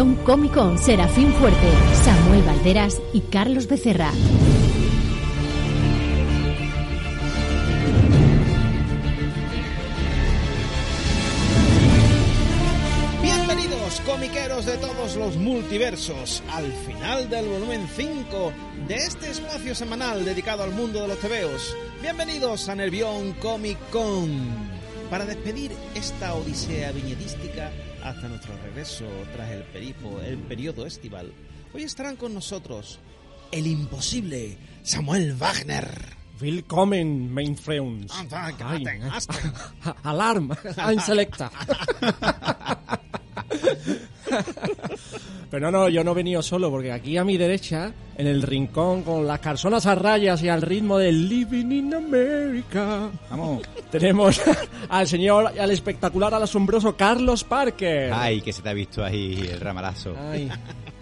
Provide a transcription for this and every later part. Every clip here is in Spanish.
Nervión Cómico, Serafín Fuerte, Samuel Valderas y Carlos Becerra. Bienvenidos, comiqueros de todos los multiversos, al final del volumen 5 de este espacio semanal dedicado al mundo de los tebeos. Bienvenidos a Nervión Comic Con para despedir esta odisea viñetística hasta nuestro regreso tras el periplo, el periodo estival. Hoy estarán con nosotros el imposible Samuel Wagner. Willkommen, mein Freund. Ay, Alarm, ein Selecta. Pero no, no, yo no he venido solo, porque aquí a mi derecha, en el rincón, con las carzonas a rayas y al ritmo del Living in America, Vamos. tenemos al señor, al espectacular, al asombroso Carlos Parker. Ay, que se te ha visto ahí el ramalazo. Ay.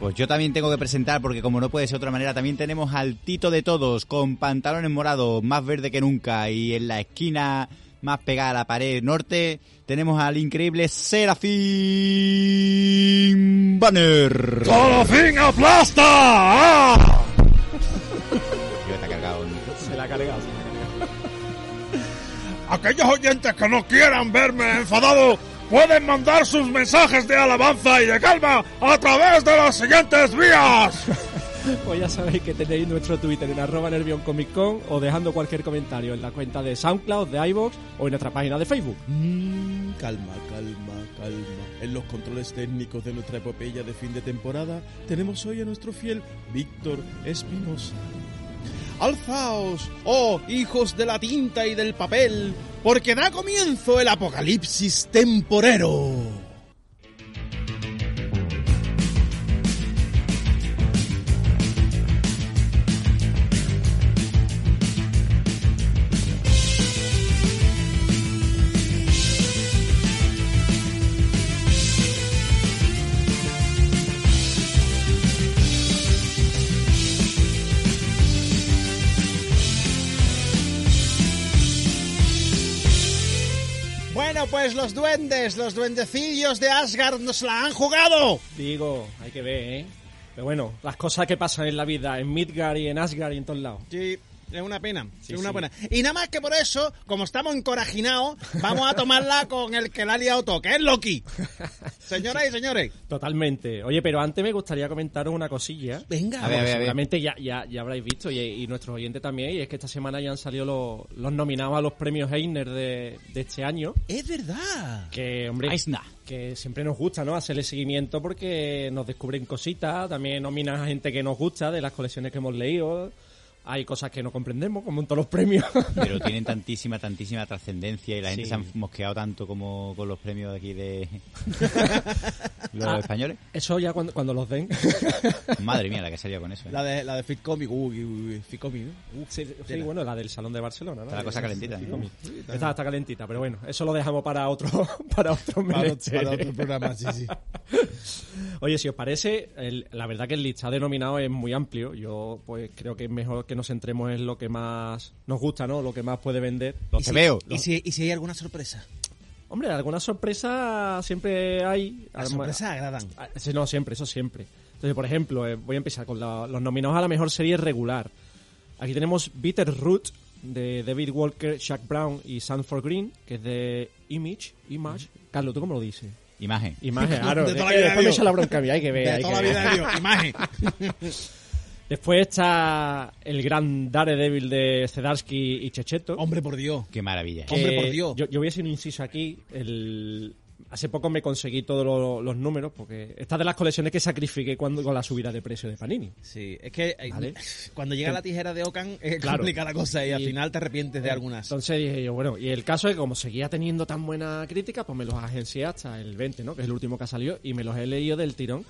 Pues yo también tengo que presentar, porque como no puede ser de otra manera, también tenemos al Tito de todos, con pantalones morados, más verde que nunca, y en la esquina más pegada a la pared norte, tenemos al increíble Serafín Banner. ¡Todo fin aplasta! ¡Ah! Yo te ha cargado el micro. Se la ha cargado, se la ha cargado. Aquellos oyentes que no quieran verme enfadado pueden mandar sus mensajes de alabanza y de calma a través de las siguientes vías. Pues ya sabéis que tenéis nuestro Twitter en arroba Nervión o dejando cualquier comentario en la cuenta de SoundCloud, de iVoox o en nuestra página de Facebook. Mm, calma, calma, calma. En los controles técnicos de nuestra epopeya de fin de temporada tenemos hoy a nuestro fiel Víctor Espinosa. Alzaos, oh hijos de la tinta y del papel, porque da comienzo el apocalipsis temporero. Los duendes, los duendecillos de Asgard nos la han jugado. Digo, hay que ver, ¿eh? Pero bueno, las cosas que pasan en la vida, en Midgard y en Asgard y en todos lados. Sí, es una pena, Sí, es una sí. pena. Y nada más que por eso, como estamos encorajinados, vamos a tomarla con el que la ha liado todo, que es Loki. Señoras y señores. Totalmente. Oye, pero antes me gustaría comentaros una cosilla. Venga, A ver, a ver. Seguramente ya, ya, ya habréis visto y, y nuestros oyentes también, y es que esta semana ya han salido los, los nominados a los premios Heiner de, de este año. es verdad. Que, hombre, Eisner. que siempre nos gusta, ¿no? Hacerle seguimiento porque nos descubren cositas, también nominan a gente que nos gusta de las colecciones que hemos leído. Hay cosas que no comprendemos, como en todos los premios. Pero tienen tantísima, tantísima trascendencia y la gente se ha mosqueado tanto como con los premios de aquí de los Ah. españoles. Eso ya cuando, cuando los den. Madre mía, la que salió con eso. ¿eh? La de, la de Fit Comic, uy, uy, uy, Fit Comic, ¿no? Sí, bueno, la del Salón de Barcelona, ¿no? Está la cosa calentita. Está, está calentita, pero bueno, eso lo dejamos para otro, para otro Para, para otro programa, sí, sí. Oye, si os parece, el- la verdad que el listado de nominados es muy amplio. Yo pues creo que es mejor que nos centremos en lo que más nos gusta, ¿no? Lo que más puede vender. Los te veo. ¿Y si, ¿Y si hay alguna sorpresa? Hombre, alguna sorpresa siempre hay. Las sorpresas agradan. Sí, No, siempre, eso siempre. Entonces, por ejemplo, eh, voy a empezar con la- los nominados a la mejor serie regular. Aquí tenemos Bitter Root de David Walker, Jack Brown y Sanford Green, que es de Image. Image. Carlos, ¿tú cómo lo dices? Imagen. Imagen, claro. De toda la vida después me Dios. echa la bronca a mí, hay que ver. De hay toda la que ver. vida de Dios. Imagen. Después está el gran Daredevil de Zdarsky y Checheto. Hombre, por Dios. Qué maravilla. hombre, por Dios. Yo, yo voy a hacer un inciso aquí. El... Hace poco me conseguí todos los, los números, porque esta de las colecciones que sacrifiqué cuando, con la subida de precio de Panini. Sí, es que eh, Vale. cuando llega la tijera de Ocan es Claro. complicada la cosa y, al Y- final te arrepientes de algunas. Entonces dije yo, bueno, y el caso es que como seguía teniendo tan buena crítica, pues me los agencié hasta el 20, ¿no? Que es el último que ha salido, y me los he leído del tirón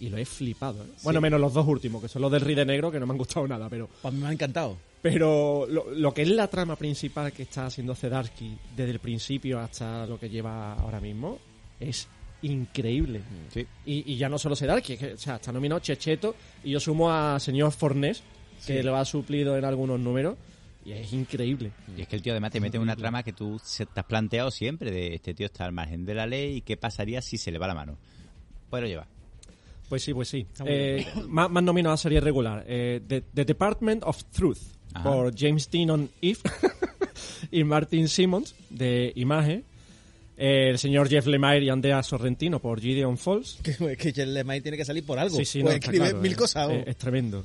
y lo he flipado. ¿eh? Bueno, menos los dos últimos, que son los del Ride Negro, que no me han gustado nada, pero Pues a mí me ha encantado. pero lo, lo que es la trama principal que está haciendo Zedarsky desde el principio hasta lo que lleva ahora mismo es increíble. Sí. Y, y ya no solo Zedarsky, es que, o sea, está nominado Checheto y yo sumo a señor Fornés, que lo ha suplido en algunos números, y es increíble. Y es que el tío además te mete en una trama que tú se te has planteado siempre de este tío está al margen de la ley y qué pasaría si se le va la mano. Pues lo lleva. Pues sí, pues sí. Eh, más, más nominado a serie regular. Eh, The, The Department of Truth Ajá. por James Dean If y Martin Simmons de Imagen. Eh, el señor Jeff Lemire y Andrea Sorrentino por Gideon Falls. Que, que Jen Lemay tiene que salir por algo. Sí, sí, no, claro, mil eh, cosas. eh, es tremendo.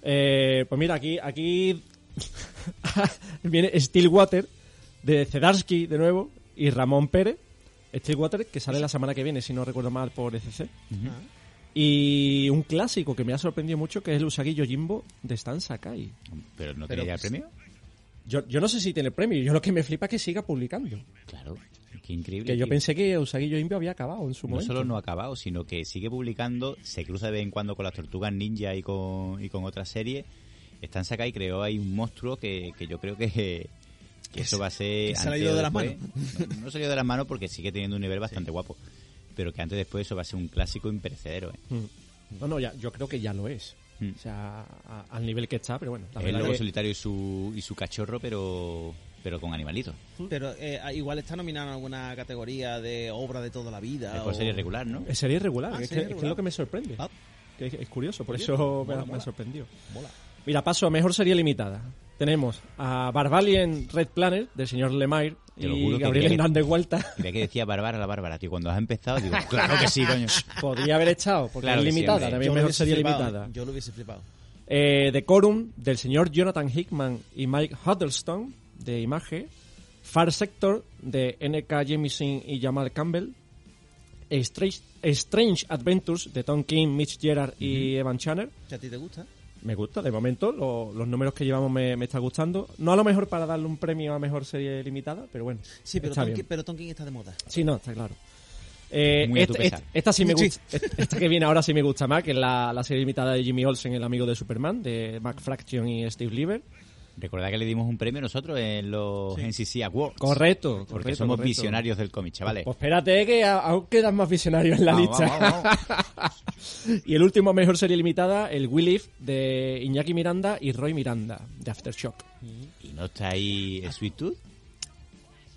Eh, pues mira, aquí, aquí viene Stillwater de Zedarsky de nuevo y Ramón Pérez. Stillwater que sale la semana que viene, si no recuerdo mal, por ECC. Y un clásico que me ha sorprendido mucho que es el Usagi Yojimbo de Stan Sakai. Pero no Pero, tenía ya pues, premio. Yo, yo no sé si tiene premio, yo lo que me flipa es que siga publicando. Claro, qué increíble. Que yo pensé que Usagi Yojimbo había acabado en su No momento. solo no ha acabado, sino que sigue publicando, se cruza de vez en cuando con las tortugas ninja y con, y con otras series. Stan Sakai creó ahí un monstruo que, que yo creo que, que eso va a ser... que se ha ido de las después- No, no se ha ido de las manos porque sigue teniendo un nivel bastante guapo. Pero que antes o después eso va a ser un clásico imperecedero. ¿eh? Mm. No, no, ya, yo creo que ya lo es. Mm. O sea, a- al nivel que está, pero bueno. la El verdad lobo que- solitario y su, y su cachorro, pero pero con animalitos. Pero eh, igual está nominado en alguna categoría de obra de toda la vida. Mejor o- serie regular, ¿no? Es serie regular, Ah, es, serie que, es que es lo que me sorprende. Ah. Que es, es curioso, por eso me, mola, ha- me mola. ha sorprendido. Mola. Mira, paso a mejor serie limitada. Tenemos a Barbalian Red Planet, del señor Lemire, Te lo y que Gabriel creía que- Hernández Huerta. Mira que decía Bárbara la Bárbara, tío. Cuando has empezado, digo, claro que sí, coño. Podría haber echado, porque Claro es que sí, limitada, hombre. también mejor serie flipado, limitada. Yo lo hubiese flipado. Eh, Decorum, del señor Jonathan Hickman y Mike Huddleston, de Image. Far Sector, de N.K. Jemisin y Jamal Campbell. Strange, Strange Adventures, de Tom King, Mitch Gerard y Evan Channer. ¿Que a ti te gusta? Me gusta, de momento, lo- los números que llevamos me, me está gustando. No a lo mejor para darle un premio a mejor serie limitada, pero bueno. Sí, pero está bien. pero Tonkin está de moda. Sí, no, está claro. Eh, Muy a tu esta, pesar. esta- esta sí me Sí. gusta. Esta que viene ahora sí me gusta más, que es la, la serie limitada de Jimmy Olsen, el amigo de Superman, de Mac Fraction y Steve Lieber. Recordad que le dimos un premio nosotros en los NCC Awards. Correcto, Porque correcto, somos correcto. visionarios del cómic, chavales. Pues espérate que aún quedan más visionarios en la Vamos, lista. vamos, vamos. y el último mejor serie limitada, el We Live, de Iñaki Miranda y Roy Miranda, de Aftershock. ¿Y no está ahí Sweet Tooth?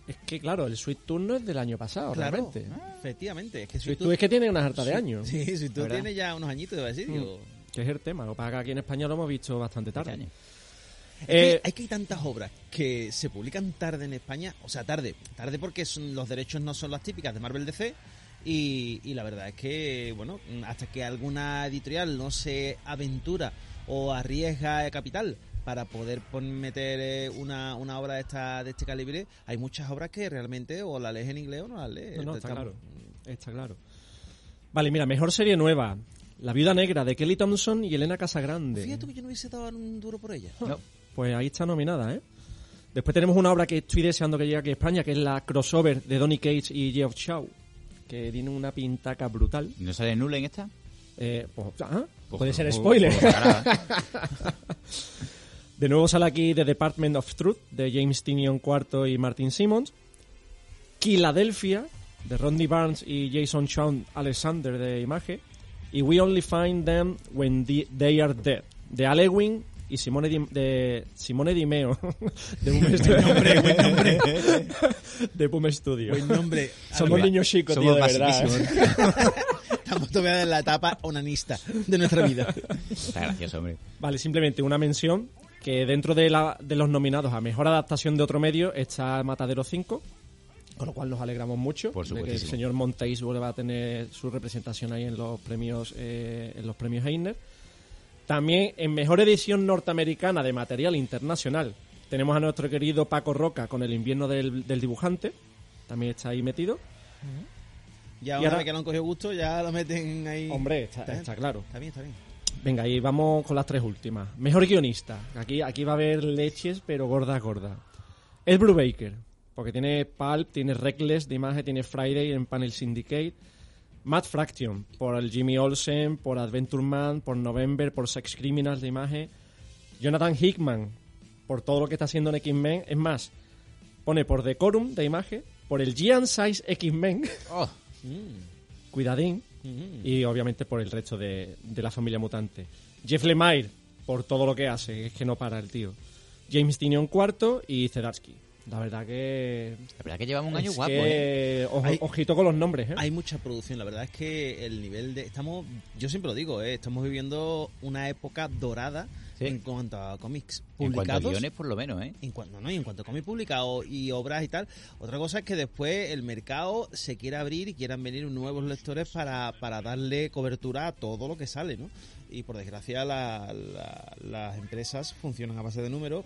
Es que claro, el Sweet Tooth no es del año pasado, Claro, realmente. efectivamente. Es que Sweet tú- Tooth es que tiene unas harta de años. Sí, tú ¿Verdad? tienes ya unos añitos, a decir. digo, Que es el tema. Lo que pasa que aquí en España lo hemos visto bastante tarde. año. Es que Eh, hay que hay tantas obras que se publican tarde en España, o sea, tarde, tarde porque son- los derechos no son las típicas de Marvel DC y, y la verdad es que, bueno, hasta que alguna editorial no se aventura o arriesga capital para poder meter eh, una, una obra de esta de este calibre, hay muchas obras que realmente o la lees en inglés o no las lees. No, no, está claro. Está claro. Vale, mira, mejor serie nueva. La viuda negra de Kelly Thompson y Elena Casagrande. Fíjate que yo no hubiese dado un duro por ella. No. Pues ahí está nominada, ¿eh? Después tenemos una obra que estoy deseando que llegue aquí a España, que es la crossover de Donny Cage y Geoff Shaw, que tiene una pintaca brutal. ¿No sale Null en esta? Eh, pues, ah, Pues, puede ser pues, spoiler. pues. De nuevo sale aquí The Department of Truth de James Tinion IV y Martin Simmons. Philadelphia de Rodney Barnes y Jason Sean Alexander de Image. Y We Only Find Them When the- They Are Dead de Alewin y Simone Di, de Simone Di Meo de Boom Studio. de Boom Studio. Buen nombre. Somos niños chicos, tío, Somos de verdad. basiquísimos. Estamos todavía en la etapa onanista de nuestra vida. Está gracioso, hombre. Vale, simplemente una mención que dentro de, la, de los nominados a mejor adaptación de otro medio está Matadero 5, con lo cual nos alegramos mucho Por de que el señor Montéis vuelva a tener su representación ahí en los premios eh, en los premios Eisner. También en mejor edición norteamericana de material internacional tenemos a nuestro querido Paco Roca con el invierno del, del dibujante, también está ahí metido. Ya Y una ahora- que lo han cogido gusto, ya lo meten ahí. Hombre, está, claro. Está bien, está bien. Venga, y vamos con las tres últimas. Mejor guionista. Aquí, aquí va a haber leches, pero gordas, gordas. Ed Brubaker, porque tiene Pulp, tiene Reckless de imagen, tiene Friday en Panel Syndicate. Matt Fraction, por el Jimmy Olsen, por Adventure Man, por November, por Sex Criminals de imagen. Jonathan Hickman, por todo lo que está haciendo en X-Men. Es más, pone por Decorum de imagen, por el Giant Size X-Men, Oh, cuidadín, y obviamente por el resto de, de la familia mutante. Jeff Lemire, por todo lo que hace, es que no para el tío. James Tinion cuarto y Zdarsky. La verdad que... La verdad que llevamos un año es guapo, que- ¿eh? ojo- Hay- ojito con los nombres, ¿eh? Hay mucha producción, la verdad es que el nivel de... Estamos, yo siempre lo digo, ¿eh? estamos viviendo una época dorada Sí. en cuanto a cómics En cuanto a publicados. guiones, por lo menos, ¿eh? En cuanto, no, y en cuanto a cómics publicados y obras y tal, otra cosa es que después el mercado se quiera abrir y quieran venir nuevos lectores para, para darle cobertura a todo lo que sale, ¿no? Y por desgracia la- la- las empresas funcionan a base de números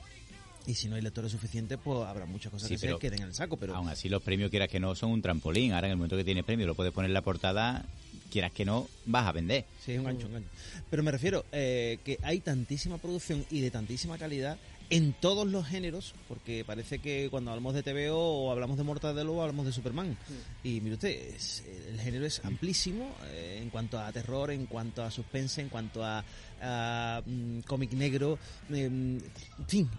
y si no hay lectores suficientes, pues habrá muchas cosas Sí, que se queden en el saco, pero... Aún así, los premios, quieras que no, son un trampolín. Ahora, en el momento que tienes premio, lo puedes poner en la portada, quieras que no, vas a vender. Sí, es un gancho, un gancho. Pero me refiero eh, que hay tantísima producción y de tantísima calidad en todos los géneros, porque parece que cuando hablamos de TVO o hablamos de Mortadelo o hablamos de Superman. Y mire usted, es- el género es amplísimo eh, en cuanto a terror, en cuanto a suspense, en cuanto a, a, mm, cómic negro, eh, en fin,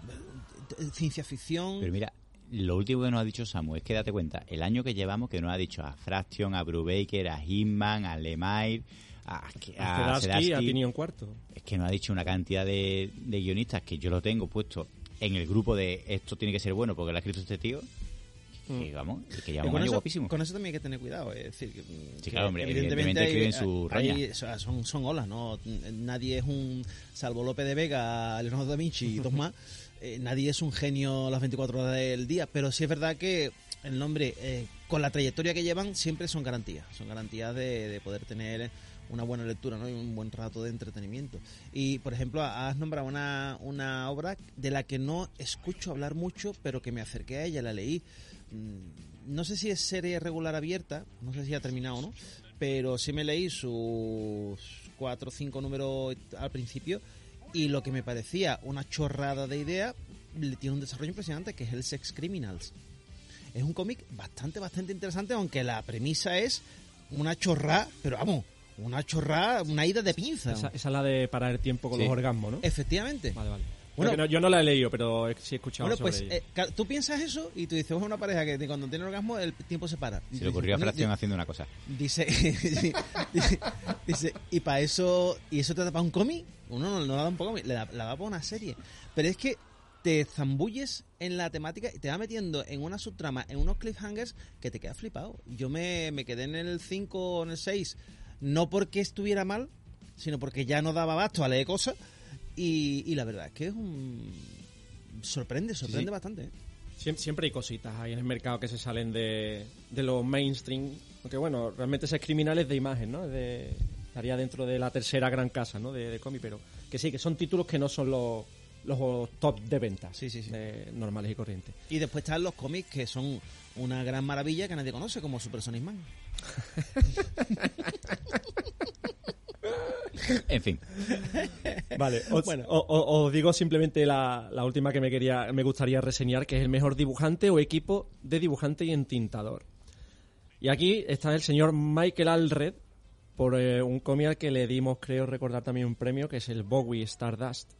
ciencia ficción. Pero mira, lo último que nos ha dicho Samu es que date cuenta, el año que llevamos que nos ha dicho a Fraction, a Brubaker, a Hitman, a Lemire, a, A a Zdarsky, a. Tinion Cuarto. es que nos ha dicho una cantidad de, de guionistas que yo lo tengo puesto en el grupo de esto tiene que ser bueno porque lo ha escrito este tío. Que vamos, y que Y llevamos un con, año eso, guapísimo. con eso también hay que tener cuidado. Es decir, que, que claro, hombre, evidentemente escriben su roña. hay- o sea, son, son olas, ¿no? Nadie es un, salvo López de Vega, Leonardo da Vinci y dos más, eh, nadie es un genio las 24 horas del día, pero sí es verdad que el nombre, eh, con la trayectoria que llevan, siempre son garantías. Son garantías de, de poder tener una buena lectura ¿no? y un buen rato de entretenimiento. Y, por ejemplo, has nombrado una, una obra de la que no escucho hablar mucho, pero que me acerqué a ella, la leí. Mm, No sé si es serie regular abierta, no sé si ha terminado o no, pero sí me leí sus cuatro o cinco números al principio y lo que me parecía una chorrada de idea le tiene un desarrollo impresionante que es el Sex Criminals. Es un cómic bastante, bastante interesante, aunque la premisa es una chorrada, pero vamos, una chorrada, una ida de pinza. Esa, esa es la de parar el tiempo con Sí. los orgasmos, ¿no? Efectivamente. Vale, vale. Bueno, no- yo no la he leído, pero sí he escuchado Bueno, sobre pues ella. eh, tú piensas eso y tú dices, es una pareja que cuando tiene orgasmo el tiempo se para. Se le ocurrió a Fracción "Bueno, haciendo una cosa. Dice, dice, dice, y para eso, y eso te da para un cómic, uno no, no la da un cómic, le da, la da para una serie. Pero es que te zambulles en la temática y te va metiendo en una subtrama, en unos cliffhangers que te quedas flipado. Yo me, me quedé en el 5 o en el 6, no porque estuviera mal, sino porque ya no daba abasto a leer cosas. Y, y la verdad es que es un. Sorprende, sorprende Sí. bastante. ¿eh? Siem- Siempre hay cositas ahí en el mercado que se salen de, de los mainstream. Aunque bueno, realmente ese es criminales de imagen, ¿no? Es De, estaría dentro de la tercera gran casa, ¿no? De, de cómic, pero que sí, que son títulos que no son los, los top de ventas. Sí, sí, sí. de- normales y corrientes. Y después están los cómics que son una gran maravilla que nadie conoce, como Super Sonic Man. En fin, Vale, os, Bueno. o- o- os digo simplemente la, la última que me quería, me gustaría reseñar, que es el mejor dibujante o equipo de dibujante y entintador. Y aquí está el señor Michael Alred por eh, un cómic al que le dimos, creo recordar también un premio, que es el Bowie Stardust,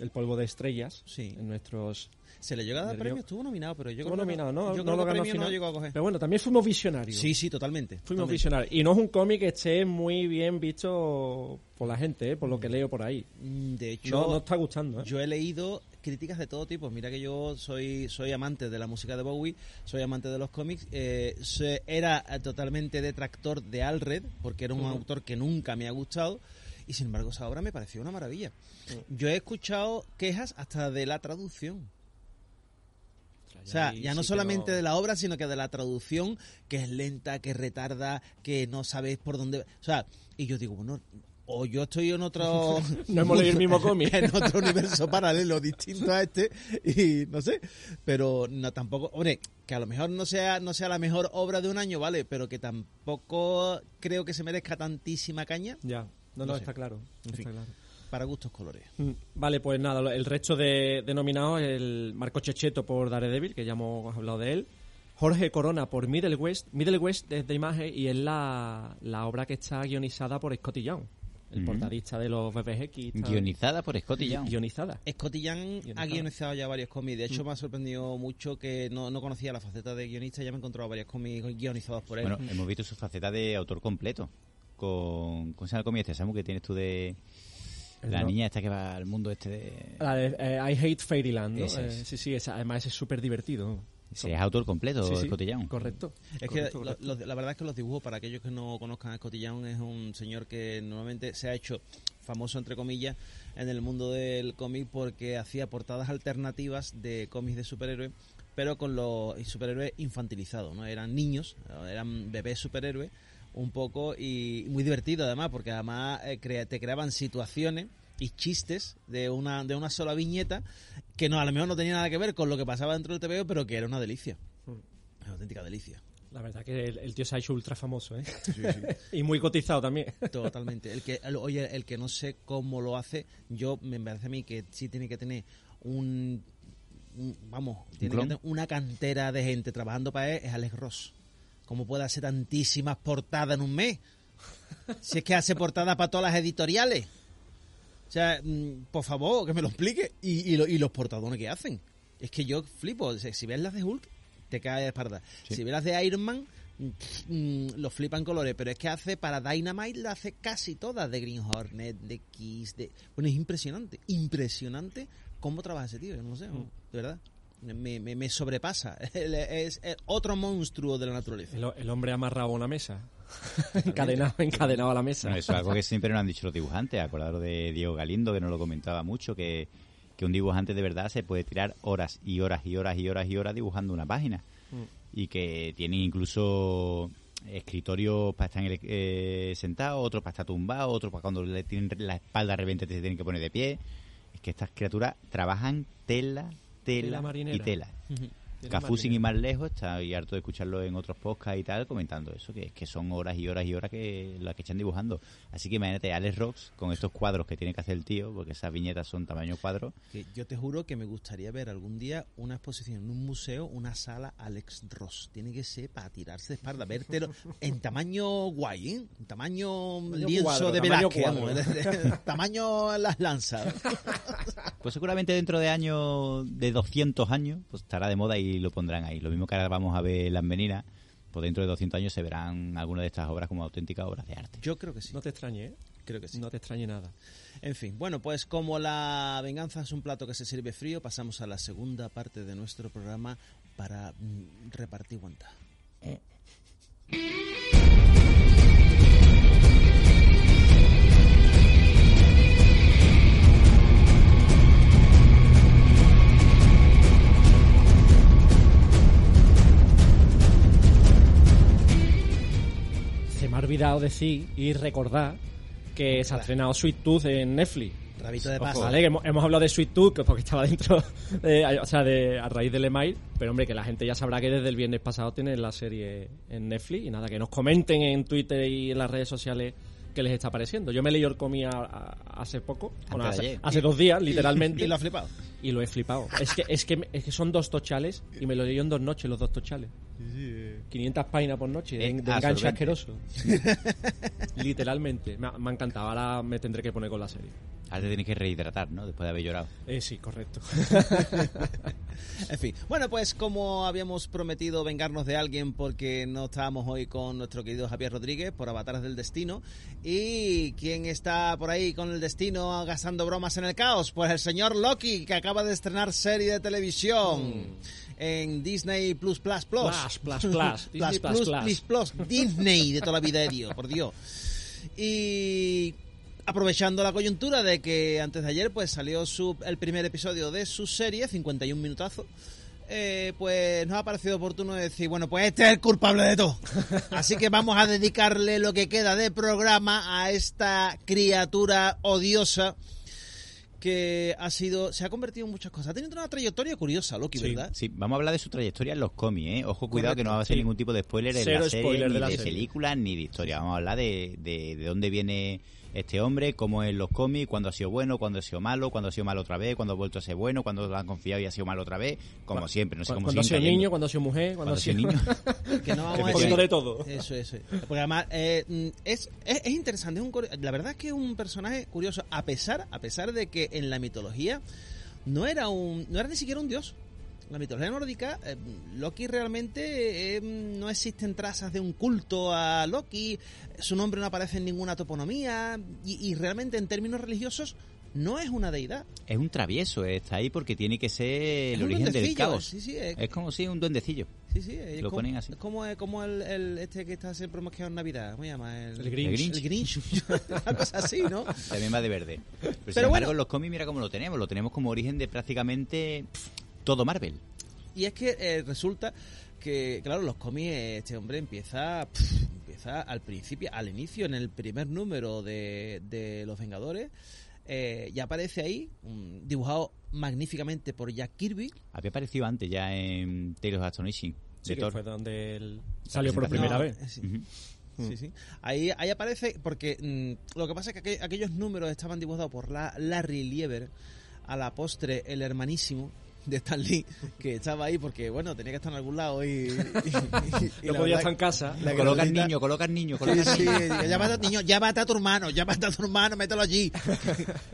el polvo de estrellas, Sí. en nuestros... Se le llegó a dar premio, estuvo nominado, pero yo Estuvo creo que- nominado, ¿no? yo no creo lo que ganó final. no llegó a coger. Pero bueno, también fuimos visionarios. Sí, sí, totalmente. Fuimos totalmente. visionarios. Y no es un cómic que esté muy bien visto por la gente, ¿eh? por lo que leo por ahí. Mm, De hecho, No, no está gustando, ¿eh? yo he leído críticas de todo tipo. Mira que yo soy soy amante de la música de Bowie, soy amante de los cómics. eh, era totalmente detractor de Alred, porque era un autor que nunca me ha gustado. Y sin embargo, esa obra me pareció una maravilla. Yo he escuchado quejas hasta de la traducción. O sea, ya no sí solamente de la obra, sino que de la traducción, que es lenta, que retarda, que no sabes por dónde... O sea, y yo digo, bueno, o yo estoy en otro... No hemos leído el mismo cómic. en otro universo paralelo distinto a este, y no sé, pero no tampoco... Hombre, que a lo mejor no sea, no sea la mejor obra de un año, ¿vale? Pero que tampoco creo que se merezca tantísima caña Ya, no, no, No sé. está claro. En está fin. claro. Para gustos colores. Mm, Vale, pues nada, lo- el resto de, de nominados, el Marco Checheto por Daredevil, que ya hemos hablado de él. Jorge Corona por Middle West. Middle West es de imagen y es la, la obra que está guionizada por Scotty Young, el portadista de los BBX. guionizada por Scotty Young. Guionizada. Scotty Young ha Guionizado. ya varios cómics. De hecho, me ha sorprendido mucho que no, no conocía la faceta de guionista. Ya me he encontrado varios cómics guionizados por él. Bueno, hemos visto su faceta de autor completo. Con, ¿Cómo se llama el cómic este, Samu, que tienes tú de... La No. niña esta que va al mundo este de... La de eh, I Hate Fairyland, Eh, sí, sí, esa, además es súper divertido. Es autor completo, Sí, sí. Correcto. Es que correcto, lo- correcto. lo- la verdad es que los dibujos, para aquellos que no conozcan a Young, es un señor que normalmente se ha hecho famoso, entre comillas, en el mundo del cómic porque hacía portadas alternativas de cómics de superhéroes, pero con los superhéroes infantilizados, ¿no? Eran niños, eran bebés superhéroes, un poco, y muy divertido además, porque además eh, crea- te creaban situaciones y chistes de una, de una sola viñeta que no a lo mejor no tenía nada que ver con lo que pasaba dentro del TVO, pero que era una delicia. Una auténtica delicia. La verdad que el, el tío se ha hecho ultra famoso, ¿eh? y muy cotizado también. Totalmente. El que, el- oye, el que no sé cómo lo hace, yo me parece a mí que sí tiene que tener un, un- vamos, tiene que tener una cantera de gente trabajando para él, es Alex Ross. ¿Cómo puede hacer tantísimas portadas en un mes? Si es que hace portadas para todas las editoriales. O sea, mm, por favor, que me lo explique. Y, y, lo- y los portadones que hacen. Es que yo flipo. Si ves las de Hulk, te cae de espalda. Sí. Si ves las de Iron Man, mm, lo flipan colores. Pero es que hace para Dynamite, la hace casi todas. De Green Hornet, de Kiss, de... Bueno, es impresionante. Impresionante cómo trabaja ese tío. Yo no sé, Mm. de verdad. Me, me- me sobrepasa. Es, es otro monstruo de la naturaleza. El, el hombre amarrado a una mesa. encadenado, encadenado a la mesa. Eso es algo que siempre nos han dicho los dibujantes. Acordaros de Diego Galindo, que nos lo comentaba mucho, que, que un dibujante de verdad se puede tirar horas y horas y horas y horas y horas dibujando una página. Y que tienen incluso escritorios para estar en el- eh, sentado, otros para estar tumbado, otros para cuando le tienen la espalda de repente se tienen que poner de pie. Es que estas criaturas trabajan tela, tela, y tela. Tela Cafú, sin ir marinera. más lejos, está y harto de escucharlo en otros podcasts y tal, comentando eso, que, que son horas y horas y horas que las que están dibujando. Así que imagínate, Alex Rocks, con estos cuadros que tiene que hacer el tío, porque esas viñetas son tamaño cuadro, Que yo te juro que me gustaría ver algún día una exposición en un museo, una sala Alex Ross. Tiene que ser para tirarse de espalda, vértelo en tamaño guay, ¿eh? En tamaño, Tamaño lienzo cuadro, de tamaño Velázquez, vamos, tamaño las lanzas. pues seguramente dentro de años, de 200 años, pues estará de moda y lo pondrán ahí. Lo mismo que ahora vamos a ver las meninas, pues dentro de 200 años se verán algunas de estas obras como auténticas obras de arte. Yo creo que sí, No te extrañe, ¿eh? creo que sí. No te extrañe nada. En fin, bueno, pues como la venganza es un plato que se sirve frío, pasamos a la segunda parte de nuestro programa para mm, repartir guanta. Se olvidado decir y recordar que se ha estrenado Sweet Tooth en Netflix. Rabito de paso. Vale, que hemos, hemos hablado de Sweet Tooth que porque estaba dentro, de- o sea, de, a raíz del email, pero hombre, que la gente ya sabrá que desde el viernes pasado tiene la serie en Netflix y nada, que nos comenten en Twitter y en las redes sociales qué les está pareciendo. Yo me leí a- hace poco, bueno, hace, dos días, literalmente, Y lo ha flipado. y lo he flipado. Es que, es que, es que son dos tochales y me lo leí en dos noches los dos tochales. 500 páginas por noche de, Eh, de enganche asqueroso. Literalmente. Me ha, me ha encantado. Ahora me tendré que poner con la serie. Ahora te tienes que rehidratar, ¿no? Después de haber llorado. Eh, sí, correcto. En fin, bueno, pues como habíamos prometido vengarnos de alguien porque no estábamos hoy con nuestro querido Javier Rodríguez por Avatares del Destino. ¿Y quién está por ahí con el destino gastando bromas en el caos? Pues el señor Loki, que acaba de estrenar serie de televisión en Disney Plus Plus Plus. Plus, plus, plus. Disney Plus, Plus, Plus, Plus. Plus, Disney de toda la vida de Dios, por Dios. Y aprovechando la coyuntura de que antes de ayer pues salió su, el primer episodio de su serie, 51 minutazos, eh, pues nos ha parecido oportuno decir, bueno, pues este es el culpable de todo. Así que vamos a dedicarle lo que queda de programa a esta criatura odiosa que ha sido, se ha convertido en muchas cosas. Ha tenido una trayectoria curiosa, Loki, Sí. ¿verdad? Sí, vamos a hablar de su trayectoria en los cómics, ¿eh? Ojo, cuidado que no va a ser sí. ningún tipo de spoiler en Cero la serie, spoiler ni de la de serie. películas, ni de historia. Vamos a hablar de, de, de dónde viene este hombre, cómo es en los cómics, cuándo ha sido bueno, cuándo ha sido malo, cuándo ha sido malo otra vez, cuando ha vuelto a ser bueno, cuando lo han confiado y ha sido malo otra vez, como siempre, no sé cómo cuando ha sido cayendo. niño, cuando ha sido mujer, cuando, Cuando ha sido niño. que no vamos a de todo. Eso, eso. Porque además eh, mm, es, es, es interesante. Es un, la verdad es que es un personaje curioso, a pesar, a pesar de que en la mitología no era un, no era ni siquiera un dios. La mitología nórdica, eh, Loki realmente eh, no existen trazas de un culto a Loki, su nombre no aparece en ninguna toponomía y, y realmente en términos religiosos no es una deidad. Es un travieso, está ahí porque tiene que ser Es el origen del caos. sí, sí, es- es como si un duendecillo. Sí, sí, es Lo como, ponen así. es como, como el, el- este que está siempre mosqueado en Navidad, ¿cómo se llama? El Grinch. El Grinch, una cosa así, ¿no? También va de verde. Pero, sin Pero embargo, bueno. en los cómics mira cómo lo tenemos. Lo tenemos como origen de prácticamente pff, todo Marvel. Y es que eh, resulta que, claro, los cómics, este hombre empieza, empieza al principio, al inicio, en el primer número de, de Los Vengadores, eh, ya aparece ahí, dibujado magníficamente por Jack Kirby. Había aparecido antes ya en Tales of Astonishing. Sí, que fue donde él salió por primera No, vez. Sí, sí. Ahí, ahí aparece porque mm, lo que pasa es que aqu- aquellos números estaban dibujados por la, Larry Lieber, a la postre el hermanísimo de Stan Lee, que estaba ahí porque, bueno, tenía que estar en algún lado y... y- y- y No la podía verdad estar en casa. la Coloca al Carolina- niño, coloca al niño, Sí, coloca al sí, niño. niño, a tu hermano, llámate a tu hermano, mételo allí.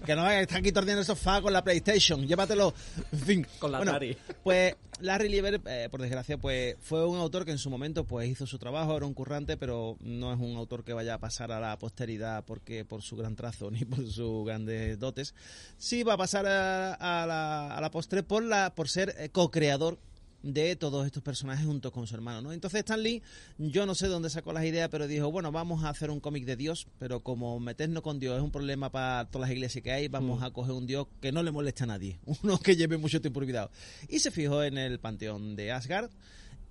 que no que está aquí tordiendo el sofá con la PlayStation, llévatelo. En fin. Con la Bueno, Atari. Pues Larry Lieber, eh, por desgracia, pues fue un autor que en su momento pues hizo su trabajo, era un currante, pero no es un autor que vaya a pasar a la posteridad porque por su gran trazo ni por sus grandes dotes. Sí va a pasar a, a la, a la postre por la por ser eh, co-creador de todos estos personajes junto con su hermano, ¿no? Entonces Stan Lee, yo no sé de dónde sacó las ideas, pero dijo, bueno, vamos a hacer un cómic de Dios, pero como meternos con Dios es un problema para todas las iglesias que hay, vamos a coger un Dios que no le moleste a nadie, uno que lleve mucho tiempo olvidado. Y se fijó en el panteón de Asgard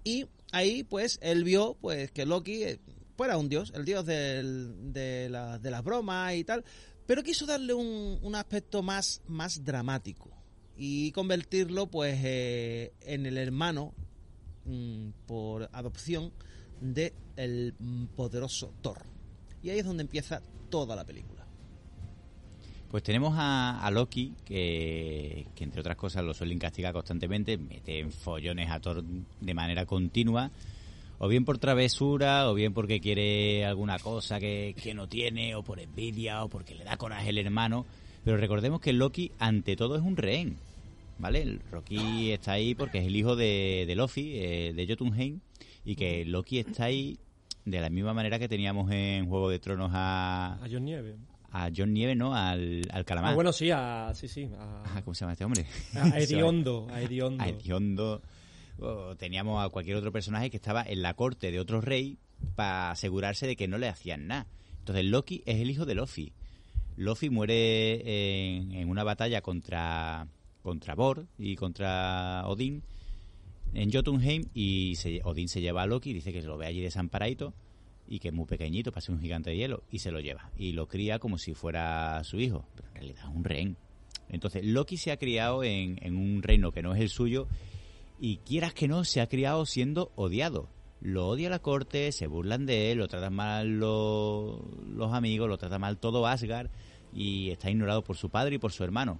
y ahí pues él vio pues que Loki eh, pues, era un dios, el dios del- de, la- de las bromas y tal, pero quiso darle un, un aspecto más, más dramático y convertirlo pues eh, en el hermano mm, por adopción de el poderoso Thor. Y ahí es donde empieza toda la película. Pues tenemos a, a Loki, que, que entre otras cosas lo suelen castigar constantemente, mete en follones a Thor de manera continua, o bien por travesura, o bien porque quiere alguna cosa que, que no tiene, o por envidia, o porque le da coraje el hermano. Pero recordemos que Loki, ante todo, es un rehén, ¿vale? El Loki está ahí porque es el hijo de, de Loki, eh, de Jotunheim, y que Loki está ahí de la misma manera que teníamos en Juego de Tronos a, A John Nieve. a John Nieve, ¿no? Al, al calamar. Ah, bueno, sí, a, sí, sí. Ah, A, ¿Cómo se llama este hombre? a Hediondo. A Hediondo. A Hediondo. O teníamos a cualquier otro personaje que estaba en la corte de otro rey para asegurarse de que no le hacían nada. Entonces Loki es el hijo de Lofi. Lofi muere en, en una batalla contra, contra Bor y contra Odín en Jotunheim y se- Odín se lleva a Loki, dice que se lo ve allí desamparadito y que es muy pequeñito, para ser un gigante de hielo, y se lo lleva. Y lo cría como si fuera su hijo, pero en realidad es un rehén. Entonces Loki se ha criado en, en un reino que no es el suyo y quieras que no, se ha criado siendo odiado. Lo odia la corte, se burlan de él, lo tratan mal los, los amigos, lo trata mal todo Asgard y está ignorado por su padre y por su hermano.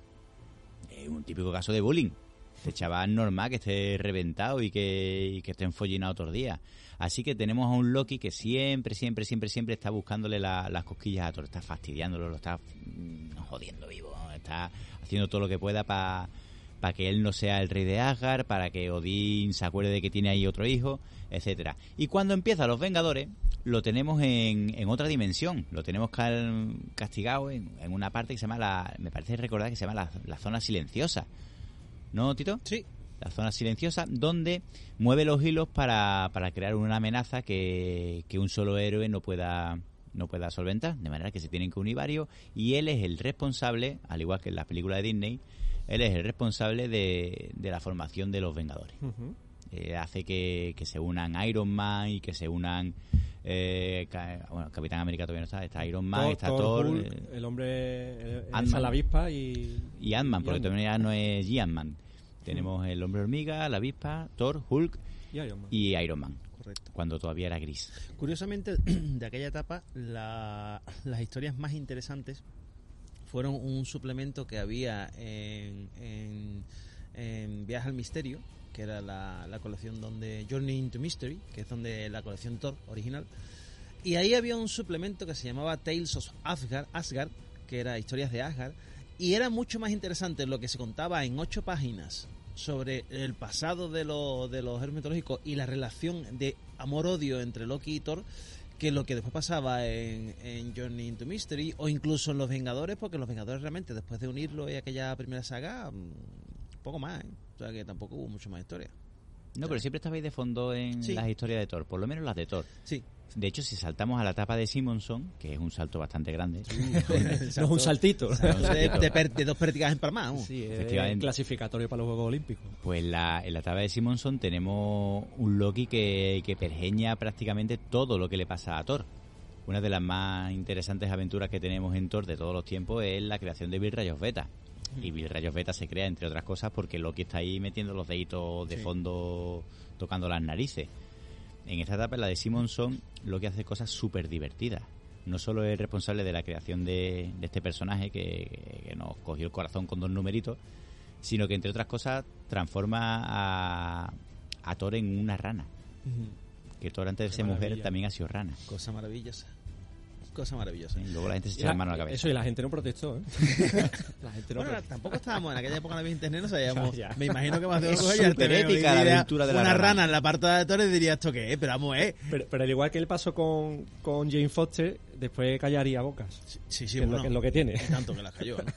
Es un típico caso de bullying. Este chaval normal que esté reventado y que, y que esté enfollinado todos los días. Así que tenemos a un Loki que siempre, siempre, siempre, siempre está buscándole la- las cosquillas a Thor. Está fastidiándolo, lo está mm, jodiendo vivo. Está haciendo todo lo que pueda para que él no sea el rey de Asgard, para que Odín se acuerde de que tiene ahí otro hijo, etcétera. Y cuando empieza Los Vengadores, lo tenemos en, en otra dimensión. Lo tenemos cal- castigado en, en una parte que se llama la... Me parece recordar que se llama la, la zona silenciosa. ¿No, Tito? Sí, la zona silenciosa, donde mueve los hilos para, para crear una amenaza que, que un solo héroe no pueda no pueda solventar, de manera que se tienen que unir varios y él es el responsable, al igual que en las películas de Disney, él es el responsable de, de la formación de los Vengadores. Eh, hace que, que se unan Iron Man y que se unan eh, ca- bueno, Capitán América todavía no está, está Iron Man, Thor, está Thor, Thor, Hulk, eh, el hombre, el- Ant-Man. la avispa y... y Ant-Man, porque todavía no es Giant-Man. Tenemos el hombre hormiga, la avispa, Thor, Hulk Y Iron Man. y Iron Man, correcto. cuando todavía era gris. Curiosamente, de aquella etapa, la- las historias más interesantes fueron un suplemento que había en, en, en Viaje al Misterio, que era la, la colección donde Journey into Mystery, que es donde la colección Thor original. Y ahí había un suplemento que se llamaba Tales of Asgard, Asgard que era historias de Asgard, y era mucho más interesante lo que se contaba en ocho páginas sobre el pasado de, los de los héroes mitológicos y la relación de amor-odio entre Loki y Thor que lo que después pasaba en, en Journey into Mystery o incluso en Los Vengadores, porque Los Vengadores realmente después de unirlo y aquella primera saga, mm, poco más, ¿eh? o sea que tampoco hubo mucho más historia. No, pero siempre estabais de fondo en Sí. las historias de Thor, por lo menos las de Thor. Sí, De hecho, si saltamos a la etapa de Simonson, que es un salto bastante grande, No es un saltito. de, de per- de dos pértigas empalmadas. Sí, es clasificatorio para los Juegos Olímpicos. Pues la, en la etapa de Simonson tenemos un Loki que, que pergeña prácticamente todo lo que le pasa a Thor. Una de las más interesantes aventuras que tenemos en Thor de todos los tiempos es la creación de Bill Rayos Beta. Y Bill Rayos Beta se crea, entre otras cosas, porque Loki está ahí metiendo los deditos de fondo, tocando las narices. En esta etapa, la de Simonson, Loki hace cosas súper divertidas. No solo es responsable de la creación de, de este personaje que, que nos cogió el corazón con dos numeritos, sino que entre otras cosas transforma a, a Thor en una rana. Que Thor antes de ser mujer también ha sido rana. Cosa maravillosa. Cosa maravillosa. Y luego la gente se echa la la- mano a la cabeza. Eso y la gente no protestó, ¿eh? la gente no Bueno, protestó. tampoco estábamos en aquella época no había internet, no sabíamos. Ya, ya. Me imagino que más de uno cogería el súper teléfono y épica la diría, de la Una rana. rana en la parte de Torres diría esto qué es, pero vamos, eh. Pero, pero al igual que él pasó con, con Jane Foster, después callaría bocas. Sí, sí, que, es bueno. lo, que es lo que tiene. Tanto que las cayó. ¿no?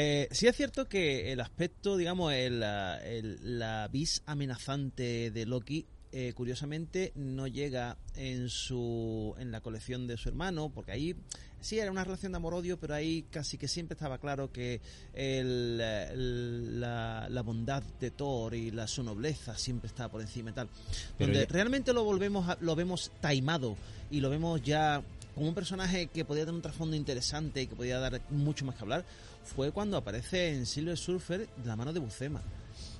Eh, sí es cierto que el aspecto, digamos, el, el- la vis amenazante de Loki, eh, curiosamente, no llega en su en la colección de su hermano, porque ahí sí era una relación de amor-odio, pero ahí casi que siempre estaba claro que el, el- la, la bondad de Thor y la, su nobleza siempre estaba por encima y tal. Pero Donde ya- realmente lo volvemos a- lo vemos taimado y lo vemos ya como un personaje que podía tener un trasfondo interesante y que podía dar mucho más que hablar fue cuando aparece en Silver Surfer de la mano de Bucema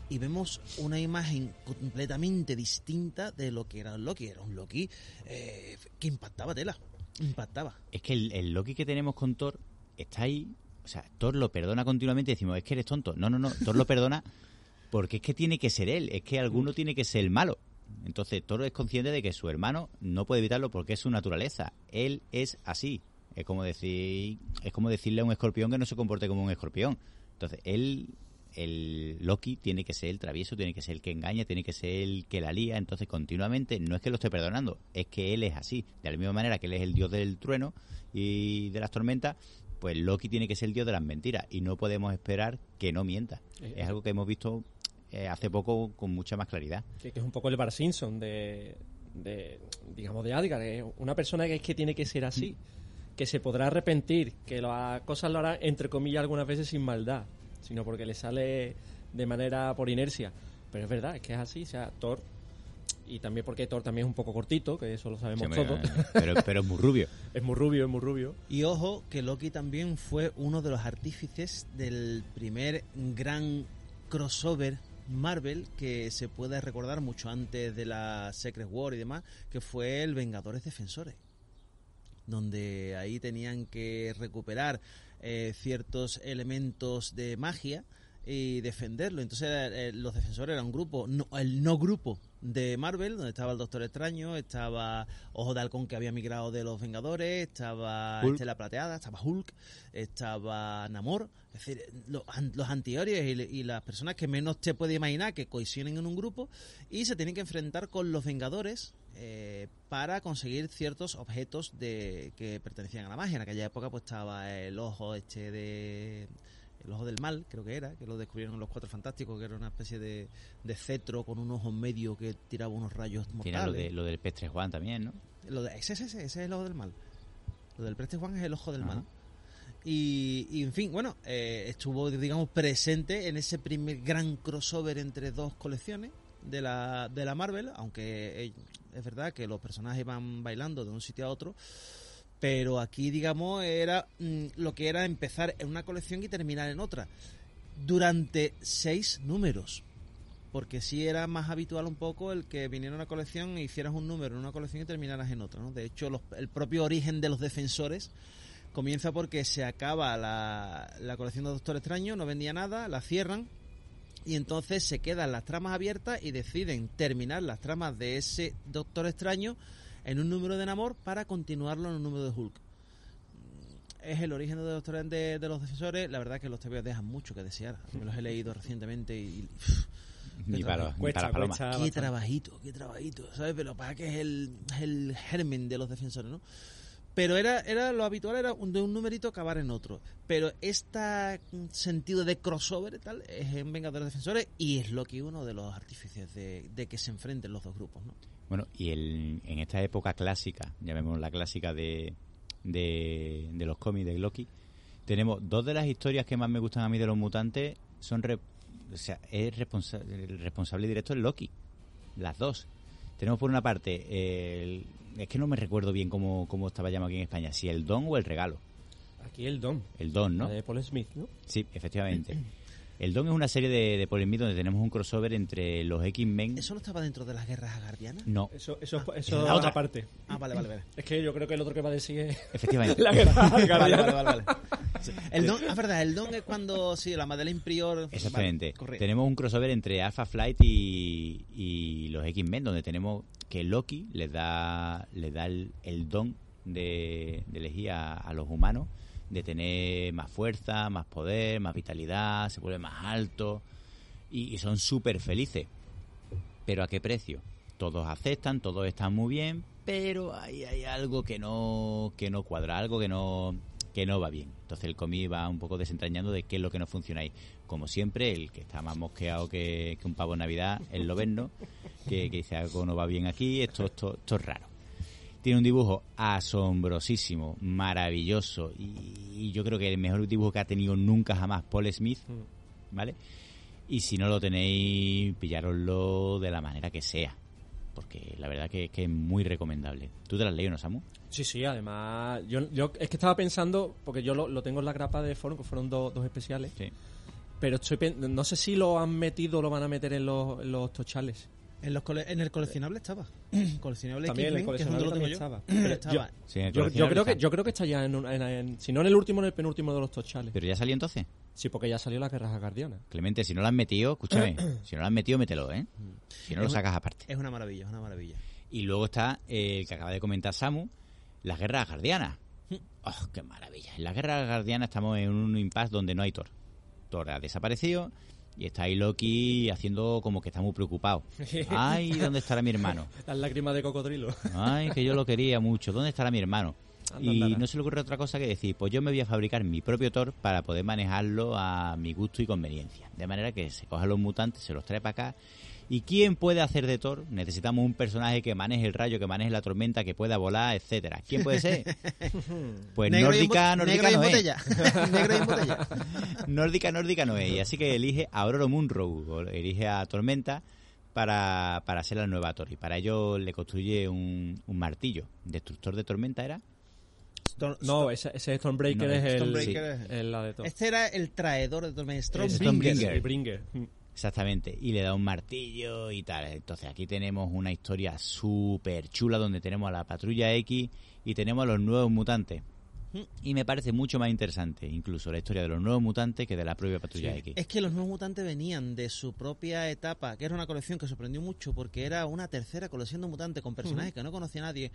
y vemos una imagen completamente distinta de lo que era Loki era un Loki eh, que impactaba tela impactaba Es que el, el Loki que tenemos con Thor está ahí. O sea, Thor lo perdona continuamente y decimos, es que eres tonto. No, no, no. Thor lo perdona porque es que tiene que ser él. Es que alguno tiene que ser el malo. Entonces, Thor es consciente de que su hermano no puede evitarlo porque es su naturaleza. Él es así. Es como decir, es como decirle a un escorpión que no se comporte como un escorpión. Entonces, él, el Loki tiene que ser el travieso, tiene que ser el que engaña, tiene que ser el que la lía. Entonces, continuamente, no es que lo esté perdonando, es que él es así. De la misma manera que él es el dios del trueno y de las tormentas, pues Loki tiene que ser el dios de las mentiras. Y no podemos esperar que no mienta. Eh, Es algo que hemos visto eh, hace poco con mucha más claridad. que, que es un poco el Bar Simpson de, de, digamos, de Adgar. Es una persona que es que tiene que ser así, que se podrá arrepentir, que las cosas lo hará, entre comillas, algunas veces sin maldad, sino porque le sale de manera por inercia. Pero es verdad, es que es así, o sea, Thor, y también porque Thor también es un poco cortito, que eso lo sabemos Sí, todos, pero, pero es muy rubio. es muy rubio, es muy rubio. Y ojo que Loki también fue uno de los artífices del primer gran crossover Marvel que se puede recordar mucho antes de la Secret War y demás, que fue el Vengadores Defensores, donde ahí tenían que recuperar eh, ciertos elementos de magia y defenderlo. Entonces eh, los defensores eran un grupo, no, el no grupo de Marvel, donde estaba el Doctor Extraño, estaba Ojo de Halcón que había migrado de los Vengadores, estaba. Estela Plateada, estaba Hulk, estaba Namor, es decir, los, los antihéroes y las personas que menos te puede imaginar que coinciden en un grupo y se tienen que enfrentar con los Vengadores eh, para conseguir ciertos objetos de que pertenecían a la magia. En aquella época pues estaba el ojo este de el ojo del mal, creo que era, que lo descubrieron los Cuatro Fantásticos, que era una especie de, de cetro con un ojo en medio que tiraba unos rayos Tiene lo, mortales. de, lo del Pestre Juan también, ¿no? Lo de- ese, ese, ese, es el ojo del mal. Lo del Preste Juan es el ojo del Ajá. mal. Y, y, en fin, bueno, eh, estuvo, digamos, presente en ese primer gran crossover entre dos colecciones de la, de la Marvel, aunque eh, es verdad que los personajes van bailando de un sitio a otro, pero aquí, digamos, era mm, lo que era empezar en una colección y terminar en otra, durante seis números. Porque sí era más habitual un poco el que viniera una colección e hicieras un número en una colección y terminaras en otra. ¿no? De hecho, los- el propio origen de los defensores comienza porque se acaba la, la colección de Doctor Extraño, no vendía nada, la cierran y entonces se quedan las tramas abiertas y deciden terminar las tramas de ese Doctor Extraño en un número de Namor para continuarlo en un número de Hulk. Es el origen de, Doctor- de, de los defensores. La verdad que los TVOs dejan mucho que desear. Me los he leído recientemente y, y, Ni para, los- ni Cuesta, para Paloma. cuesta Qué bastante. trabajito, qué trabajito, ¿sabes? Pero para que es el, es el germen de los defensores, ¿no? Pero era, era lo habitual era de un numerito acabar en otro. Pero este sentido de crossover y tal es en Vengadores Defensores y es lo que uno de los artífices de, de que se enfrenten los dos grupos, ¿no? Bueno, y el, en esta época clásica, llamémosla la clásica de, de, de los cómics de Loki, tenemos dos de las historias que más me gustan a mí de los mutantes, son re- o sea, es responsa- el responsable directo es Loki, las dos. Tenemos por una parte, el- es que no me recuerdo bien cómo, cómo estaba llamado aquí en España, si el don o el regalo. Aquí el Don. El don, ¿no? la de Paul Smith, ¿no? Sí, efectivamente. El don es una serie de, de donde tenemos un crossover entre los X-Men. ¿Eso no estaba dentro de las guerras agardianas? No, Eso, eso, Ah, eso es otra. parte. Ah, vale, vale, vale. Es que yo creo que el otro que va a decir es efectivamente. la guerra Vale, vale, vale, vale. Sí. El don, es verdad, el don es cuando, sí, la Madeleine Prior... Exactamente. Vale, correcto. tenemos un crossover entre Alpha Flight y, y los X-Men, donde tenemos que Loki les da, les da el, el don de, de elegir a, a los humanos, de tener más fuerza, más poder, más vitalidad, se vuelve más alto y, son súper felices. Pero ¿a qué precio? Todos aceptan, todos están muy bien, pero hay, hay algo que no, que no cuadra, algo que no, que no va bien. Entonces el cómic va un poco desentrañando de qué es lo que no funciona ahí. Como siempre, el que está más mosqueado que, un pavo en Navidad es Loberno, que, que dice algo no va bien aquí, esto, esto, esto es raro. Tiene un dibujo asombrosísimo, maravilloso, y, y yo creo que el mejor dibujo que ha tenido nunca jamás Paul Smith, ¿vale? Y si no lo tenéis, pillároslo de la manera que sea. Porque la verdad que, que es muy recomendable. ¿Tú te las has leído, no, Samu? Sí, sí, además, yo, yo es que estaba pensando, porque yo lo, lo tengo en la grapa de Forum, que fueron dos, dos especiales, Sí. pero estoy no sé si lo han metido o lo van a meter en los, en los tochales. En, los cole- en el coleccionable estaba. coleccionable También, el es donde coleccionable también yo. estaba. Pero. Sí, en el Yo, creo que yo creo que está ya en, un- en- en- si no en el último en el penúltimo de los tochales. ¿Pero ya salió entonces? Sí, porque ya salió la guerra guardiana. Clemente, si no lo has metido, escúchame, si no lo has metido, mételo, ¿eh? Si no lo Es sacas aparte. Es una maravilla, es una maravilla. Y luego está eh, el que acaba de comentar Samu, las guerras guardianas. ¡Oh, qué maravilla! En las guerras guardianas estamos en un impasse donde no hay Thor. Thor ha desaparecido y está ahí Loki haciendo como que está muy preocupado. ¡Ay, ¿dónde estará mi hermano? Las lágrimas de cocodrilo. Ay, que yo lo quería mucho. ¿Dónde estará mi hermano? Y no se le ocurre otra cosa que decir, pues yo me voy a fabricar mi propio Thor para poder manejarlo a mi gusto y conveniencia. De manera que se cojan los mutantes, se los trae para acá. ¿Y quién puede hacer de Thor? Necesitamos un personaje que maneje el rayo, que maneje la tormenta, que pueda volar, etcétera. ¿Quién puede ser? Pues nórdica, nórdica negro y en no es. botella. negro y en botella. Nórdica, nórdica no es. Y así que elige a Aurora Munro, elige a Tormenta para, para ser la nueva Thor. Y para ello le construye un, un martillo. ¿Destructor de tormenta era? Storm- No, ese, ese Stormbreaker No, es el, Stormbreaker es- el la de todo. Este era el traidor de Tormenta. Stormbringer. Exactamente, y le da un martillo y tal. Entonces aquí tenemos una historia súper chula donde tenemos a la patrulla X y tenemos a los nuevos mutantes. Y me parece mucho más interesante incluso la historia de los nuevos mutantes que de la propia patrulla X. Es que los nuevos mutantes venían de su propia etapa, que era una colección que sorprendió mucho porque era una tercera colección de mutantes con personajes que no conocía nadie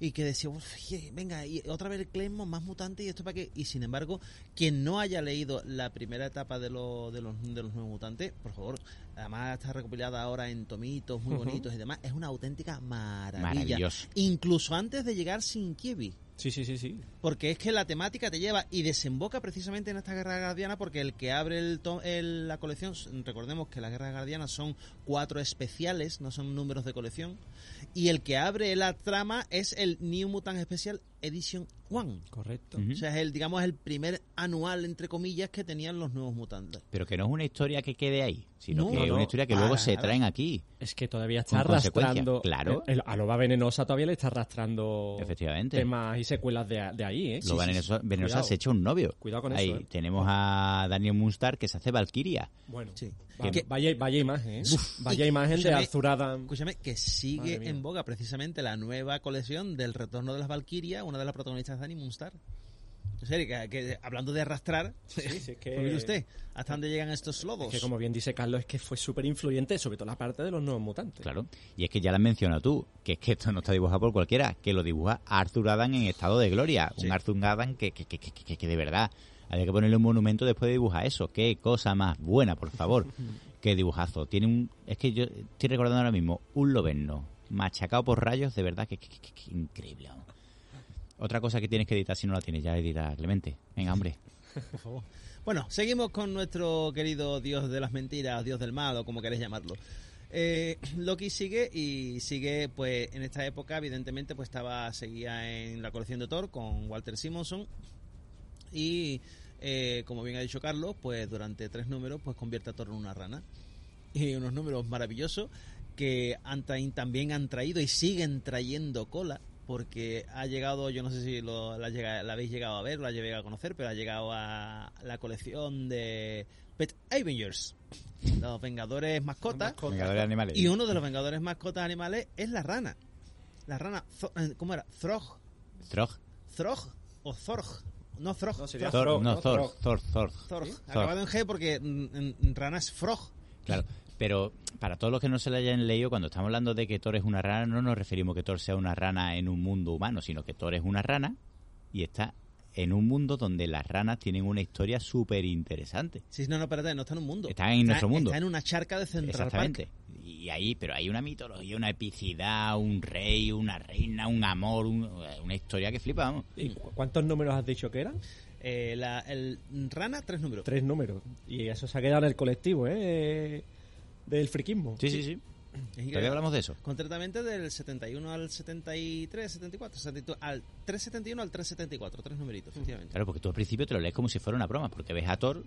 y que decía, "Uf, je, venga, y otra vez Clemmo, más mutantes y esto para qué. Y sin embargo, quien no haya leído la primera etapa de, lo- de, los, de los nuevos mutantes, por favor, además está recopilada ahora en tomitos muy bonitos y demás, es una auténtica maravilla. Incluso antes de llegar sin Kievi. Sí, sí, sí, sí. Porque es que la temática te lleva y desemboca precisamente en esta guerra guardiana porque el que abre el el- la colección, recordemos que las guerras guardianas son cuatro especiales, no son números de colección, y el que abre la trama es el New Mutant Special Edition One. Correcto. O sea, es el, digamos, el primer anual, entre comillas, que tenían los nuevos mutantes. Pero que no es una historia que quede ahí, sino No, que es una historia que para luego se traen aquí. Es que todavía está arrastrando. claro. El, a Loba Venenosa todavía le está arrastrando. Efectivamente. Temas y secuelas de, de ahí, ¿eh? Lo venenosa, venenosa Cuidado. se echa un novio. Cuidado con Ahí eso, ¿eh? tenemos a Daniel Munstar que se hace Valkyria. Bueno, Sí. Va- Que- vaya, vaya imagen, ¿eh? vaya y- imagen de Arthur Adam. Escúchame, que sigue en boga precisamente la nueva colección del Retorno de las Valkyrias, una de las protagonistas de Dani Moonstar. En serio, que, que hablando de arrastrar, Sí, sí, es que- pues mire usted, ¿hasta dónde llegan estos lobos? Que como bien dice Carlos, es que fue súper influyente, sobre todo la parte de los nuevos mutantes. Claro. Y es que ya lo has mencionado tú, que es que esto no está dibujado por cualquiera, que lo dibuja Arthur Adam en estado de gloria. Un Arthur Adam que, que, que, que, que- que de verdad había que ponerle un monumento después de dibujar eso. Qué cosa más buena, por favor. Qué dibujazo. Tiene un. Es que yo estoy recordando ahora mismo un loberno machacado por rayos, de verdad que, que- que- que increíble. Otra cosa que tienes que editar si no la tienes ya edita Clemente. Venga, hombre. Por favor. Bueno, seguimos con nuestro querido dios de las mentiras, dios del mal o como queréis llamarlo. Eh, Loki sigue y sigue, pues en esta época, evidentemente, pues estaba seguía en la colección de Thor con Walter Simonson y, eh, como bien ha dicho Carlos, pues durante tres números, pues convierte a Thor en una rana y unos números maravillosos que han tra- también han traído y siguen trayendo cola porque ha llegado, yo no sé si lo, la, llega- la habéis llegado a ver, la llegado a conocer, pero ha llegado a la colección de Pet Avengers, los Vengadores mascotas, Vengadores animales. y uno de los Vengadores mascotas animales es la rana. La rana, eh, ¿cómo era? Throg, Throg. Throg o Zorg, no Throg, No, sería Thor, Throg, no, ¿no? Thor. Thor, Thor. Thor. acabado en G porque mm, rana es Frog. Claro, pero para todos los que no se la hayan leído, cuando estamos hablando de que Thor es una rana, no nos referimos que Thor sea una rana en un mundo humano, sino que Thor es una rana y está en un mundo donde las ranas tienen una historia súper interesante. Sí, no, no, espérate, no está en un mundo. Está en nuestro mundo. Está en una charca de Central Exactamente. Park. Y ahí, pero hay una mitología, una epicidad, un rey, una reina, un amor, un- una historia que flipa, vamos. ¿Y cu- cuántos números has dicho que eran? Eh, la, el rana, tres números. Tres números. Y eso se ha quedado en el colectivo, ¿eh? Del friquismo. Sí, sí, sí. Todavía hablamos de eso. Concretamente del 71 al 73, 74, 72, al 371 al 374, tres numeritos, efectivamente. Claro, porque tú al principio te lo lees como si fuera una broma, porque ves a Thor,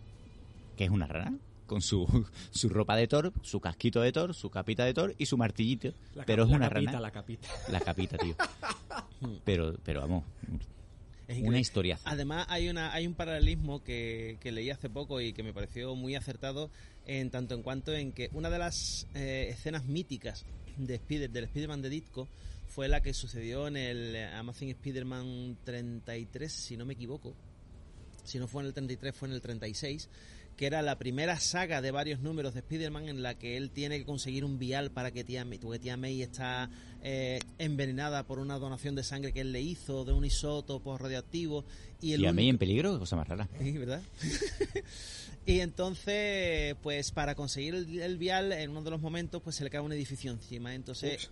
que es una rana, con su, su ropa de Thor, su casquito de Thor, su capita de Thor y su martillito. La pero es una capita, rana. La capita. La capita, tío. pero, pero vamos, Es una historia. Además hay una hay un paralelismo que, que leí hace poco y que me pareció muy acertado en tanto en cuanto en que una de las eh, escenas míticas de Spider, del Spider-Man de Ditko fue la que sucedió en el Amazing Spider-Man 33, si no me equivoco. Si no fue en el 33, fue en el 36 que era la primera saga de varios números de Spider-Man en la que él tiene que conseguir un vial para que tía May, porque tía May está eh, envenenada por una donación de sangre que él le hizo de un isótopo radioactivo y el Y a mí único- en peligro, cosa más rara. Sí, ¿verdad? y entonces, pues para conseguir el, el vial, en uno de los momentos, pues se le cae un edificio encima. Entonces,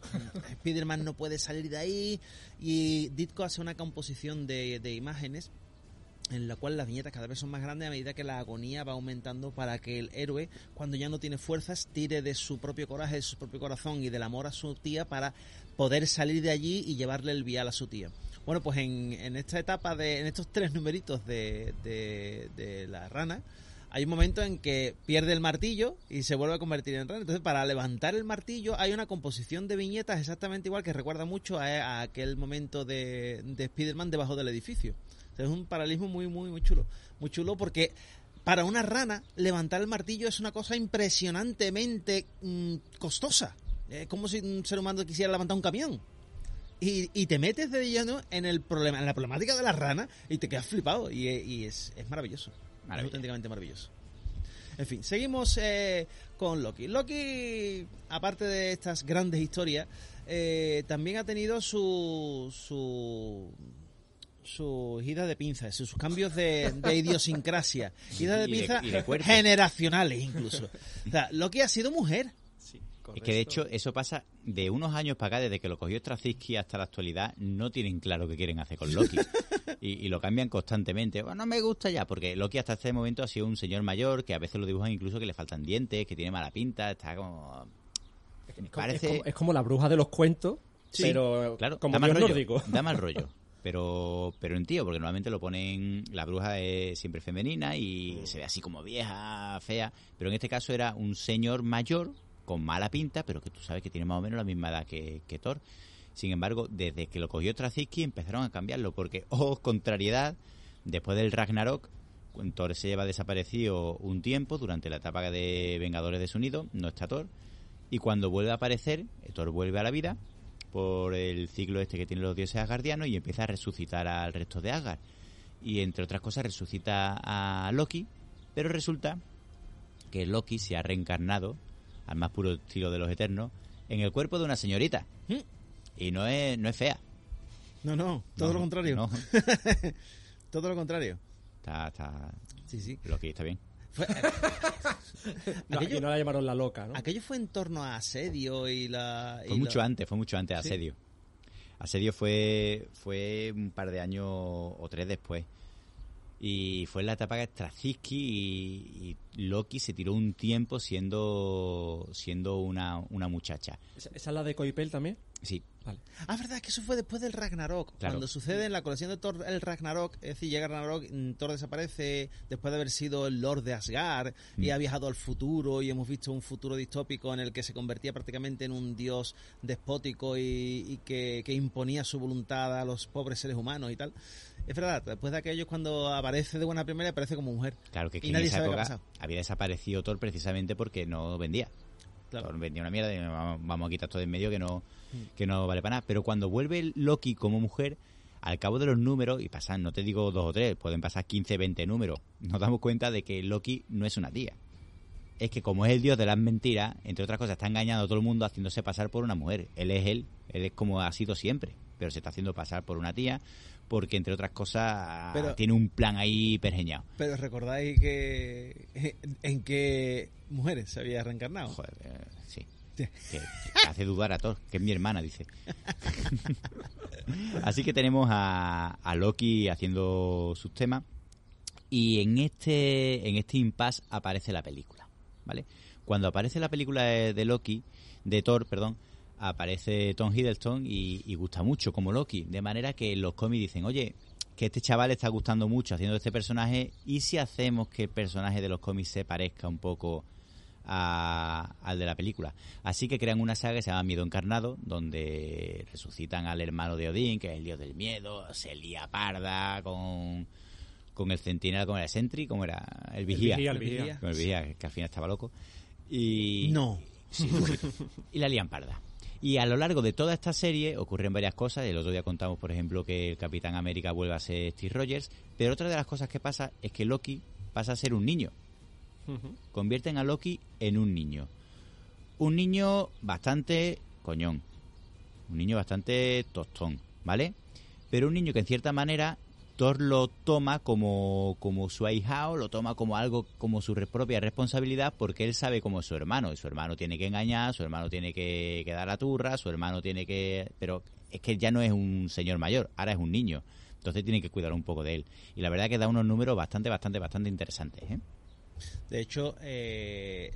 Spider-Man no puede salir de ahí y Ditko hace una composición de, de imágenes en la cual las viñetas cada vez son más grandes a medida que la agonía va aumentando para que el héroe, cuando ya no tiene fuerzas, tire de su propio coraje, de su propio corazón y del amor a su tía para poder salir de allí y llevarle el vial a su tía. Bueno, pues en, en esta etapa, de, en estos tres numeritos de, de, de la rana, hay un momento en que pierde el martillo y se vuelve a convertir en rana. Entonces, para levantar el martillo hay una composición de viñetas exactamente igual que recuerda mucho a, a aquel momento de, de Spider-Man debajo del edificio. O sea, es un paralelismo muy, muy, muy chulo. Muy chulo porque para una rana levantar el martillo es una cosa impresionantemente mm, costosa. Es como si un ser humano quisiera levantar un camión. Y, y te metes de lleno en el problema, en la problemática de la rana y te quedas flipado. Y, y es, es maravilloso. Es auténticamente maravilloso. En fin, seguimos eh, con Loki. Loki, aparte de estas grandes historias, eh, también ha tenido su su sus idas de pinzas, sus cambios de, de idiosincrasia, idas de Y de- pinza y de cuerpo. generacionales incluso. O sea, Loki ha sido mujer. Sí, Es que de hecho eso pasa de unos años para acá, desde que lo cogió Straczynski hasta la actualidad, no tienen claro qué quieren hacer con Loki. y, y lo cambian constantemente. Bueno, no me gusta ya, porque Loki hasta este momento ha sido un señor mayor, que a veces lo dibujan incluso que le faltan dientes, que tiene mala pinta, está como... Es como, parece- es como- es como la bruja de los cuentos, Sí, pero Claro, como da mal dios rollo. nórdico. Da mal rollo. Pero, pero en tío, porque normalmente lo ponen. La bruja es siempre femenina y se ve así como vieja, fea. Pero en este caso era un señor mayor, con mala pinta, pero que tú sabes que tiene más o menos la misma edad que, que Thor. Sin embargo, desde que lo cogió Straczynski empezaron a cambiarlo, porque, oh, contrariedad, después del Ragnarok, Thor se lleva desaparecido un tiempo durante la etapa de Vengadores de su Nido, no está Thor, y cuando vuelve a aparecer, Thor vuelve a la vida por el ciclo este que tienen los dioses asgardianos y empieza a resucitar al resto de Asgard. Y entre otras cosas resucita a Loki, pero resulta que Loki se ha reencarnado, al más puro estilo de los Eternos, en el cuerpo de una señorita. ¿Mm? Y no es, no es fea. No, no, todo No, lo contrario. no. todo lo contrario. Está, está, Sí, sí. Loki está bien. Fue- No, aquello, no la llamaron la loca, ¿no? aquello fue en torno a asedio y la... y Fue mucho antes, fue mucho antes, Sí. Asedio. Asedio fue, fue un par de años o tres después. Y fue en la etapa que Straczynski y, y Loki se tiró un tiempo siendo siendo una, una muchacha. ¿Esa, esa es la de Coipel también? Sí, Vale. Ah, verdad, que eso fue después del Ragnarok. Claro. Cuando sucede en la colección de Thor el Ragnarok, es decir, llega Ragnarok, mm, Thor desaparece después de haber sido el Lord de Asgard y Mm. ha viajado al futuro y hemos visto un futuro distópico en el que se convertía prácticamente en un dios despótico y, y que, que imponía su voluntad a los pobres seres humanos y tal. Es verdad, después de aquello cuando aparece de buena primera aparece como mujer. claro que, que Y en nadie esa sabe época había desaparecido Thor precisamente porque no vendía. Claro. Thor vendía una mierda y vamos, vamos a quitar todo de en medio que no, Mm. que no vale para nada. Pero cuando vuelve Loki como mujer, al cabo de los números, y pasan, no te digo dos o tres, pueden pasar 15, 20 números, nos damos cuenta de que Loki no es una tía. Es que como es el dios de las mentiras, entre otras cosas, está engañando a todo el mundo haciéndose pasar por una mujer. Él es él, él es como ha sido siempre, pero se está haciendo pasar por una tía porque, entre otras cosas, Pero- tiene un plan ahí pergeñado. Pero recordáis que en qué mujeres se había reencarnado. Joder, eh, sí. Que, que hace dudar a todos, que es mi hermana, dice. Así que tenemos a, a Loki haciendo sus temas y en este en este impasse aparece la película, ¿vale? Cuando aparece la película de, de Loki, de Thor, perdón, aparece Tom Hiddleston y, y gusta mucho como Loki, de manera que los cómics dicen, oye, que este chaval está gustando mucho haciendo este personaje y si hacemos que el personaje de los cómics se parezca un poco a- al de la película. Así que crean una saga que se llama Miedo Encarnado, donde resucitan al hermano de Odín, que es el dios del miedo, se lía parda con, con el centinela, con el Sentry, como era el vigía. vigía, el vigía. Con el vigía, que al final estaba loco. Y, No. Sí, y la lían parda. Y a lo largo de toda esta serie ocurren varias cosas. El otro día contamos, por ejemplo, que el Capitán América vuelve a ser Steve Rogers. Pero otra de las cosas que pasa es que Loki pasa a ser un niño. Convierten a Loki en un niño. Un niño bastante coñón. Un niño bastante tostón, ¿vale? Pero un niño que en cierta manera Thor lo toma como, como su ahijado, lo toma como algo, como su propia responsabilidad, porque él sabe cómo es su hermano, y su hermano tiene que engañar, su hermano tiene que, que dar la turra, su hermano tiene que... Pero es que ya no es un señor mayor, ahora es un niño. Entonces tiene que cuidar un poco de él. Y la verdad que da unos números bastante, bastante, bastante interesantes, ¿eh? De hecho, eh,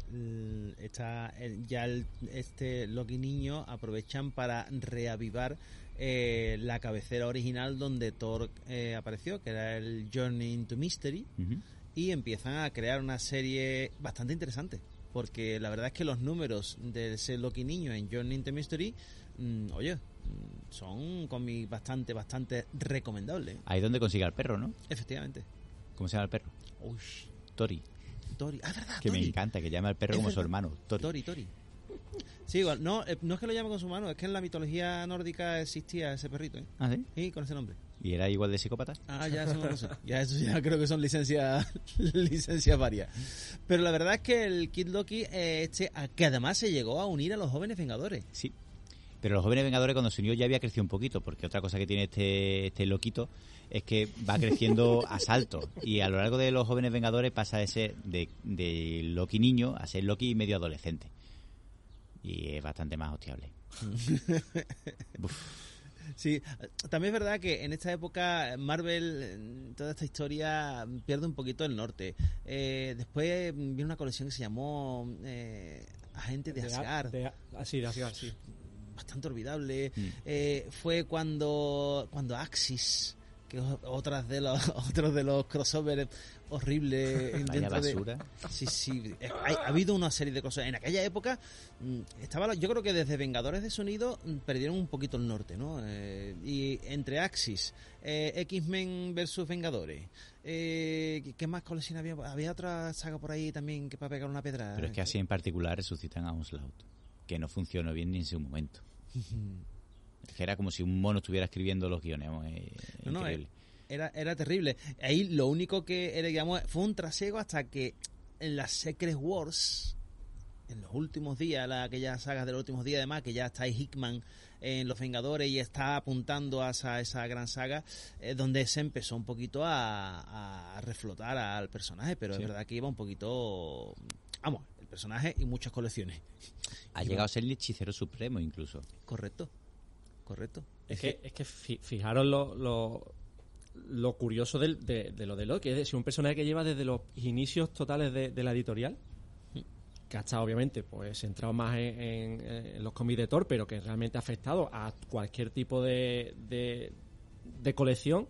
está ya el- este Loki niño aprovechan para reavivar eh, la cabecera original donde Thor eh, apareció, que era el Journey into Mystery, y empiezan a crear una serie bastante interesante. Porque la verdad es que los números de ese Loki niño en Journey into Mystery, mm, oye, mm, son cómics bastante, bastante recomendables. Ahí es donde consigue al perro, ¿no? Efectivamente. ¿Cómo se llama el perro? Uy, Tori. Tori. Ah, verdad, Que me encanta, que llama al perro Es como su hermano. Tori. Tori, Tori. Sí, igual, no, eh, no es que lo llame con su mano, es que en la mitología nórdica existía ese perrito, ¿eh? Ah, ¿sí? Sí, con ese nombre. ¿Y era igual de psicópata? Ah, ya eso no lo sé. Ya eso ya creo que son licencias licencias varias. Pero la verdad es que el Kid Loki, eh, este, a- que además se llegó a unir a los jóvenes vengadores. Sí. Pero los jóvenes vengadores cuando se unió ya había crecido un poquito, porque otra cosa que tiene este, este loquito es que va creciendo a salto. Y a lo largo de los jóvenes vengadores pasa de ser de, de Loki niño a ser Loki medio adolescente. Y es bastante más hostiable. Sí, también es verdad que en esta época Marvel, toda esta historia, pierde un poquito el norte. Eh, después viene una colección que se llamó eh, Agente de Asgard. de- ah, sí, de Asgard, sí. bastante olvidable. Mm. Eh, fue cuando cuando Axis, que es otras de los otros de los crossovers horribles Vaya dentro de- basura. Sí, sí, eh, ha habido una serie de cosas. En aquella época mm, estaba, yo creo que desde Vengadores de Sonido mm, perdieron un poquito el norte, ¿no? Eh, y entre Axis, eh, X-Men versus Vengadores, eh, ¿qué- ¿qué más colección había? Había otra saga por ahí también que para pegar una pedra. Pero es que así en particular resucitan a Onslaught, que no funcionó bien ni en su momento. Es que era como si un mono estuviera escribiendo los guiones. eh, No, no. Era, era terrible. Ahí lo único que era, digamos, fue un trasiego hasta que en las Secret Wars, en los últimos días, la, aquellas sagas de los últimos días, además, que ya está ahí Hickman en Los Vengadores y está apuntando a esa, esa gran saga, eh, donde se empezó un poquito a, a reflotar al personaje, pero es verdad que iba un poquito, vamos, el personaje y muchas colecciones. Ha llegado a ser el hechicero supremo incluso. Correcto, correcto. Es que, es que fi- fijaros lo, lo, lo curioso del- de, de lo de Loki. Es decir, un personaje que lleva desde los inicios totales de, de la editorial, que ha estado obviamente pues centrado más en, en- en los cómics de Thor, pero que realmente ha afectado a cualquier tipo de, de, de colección.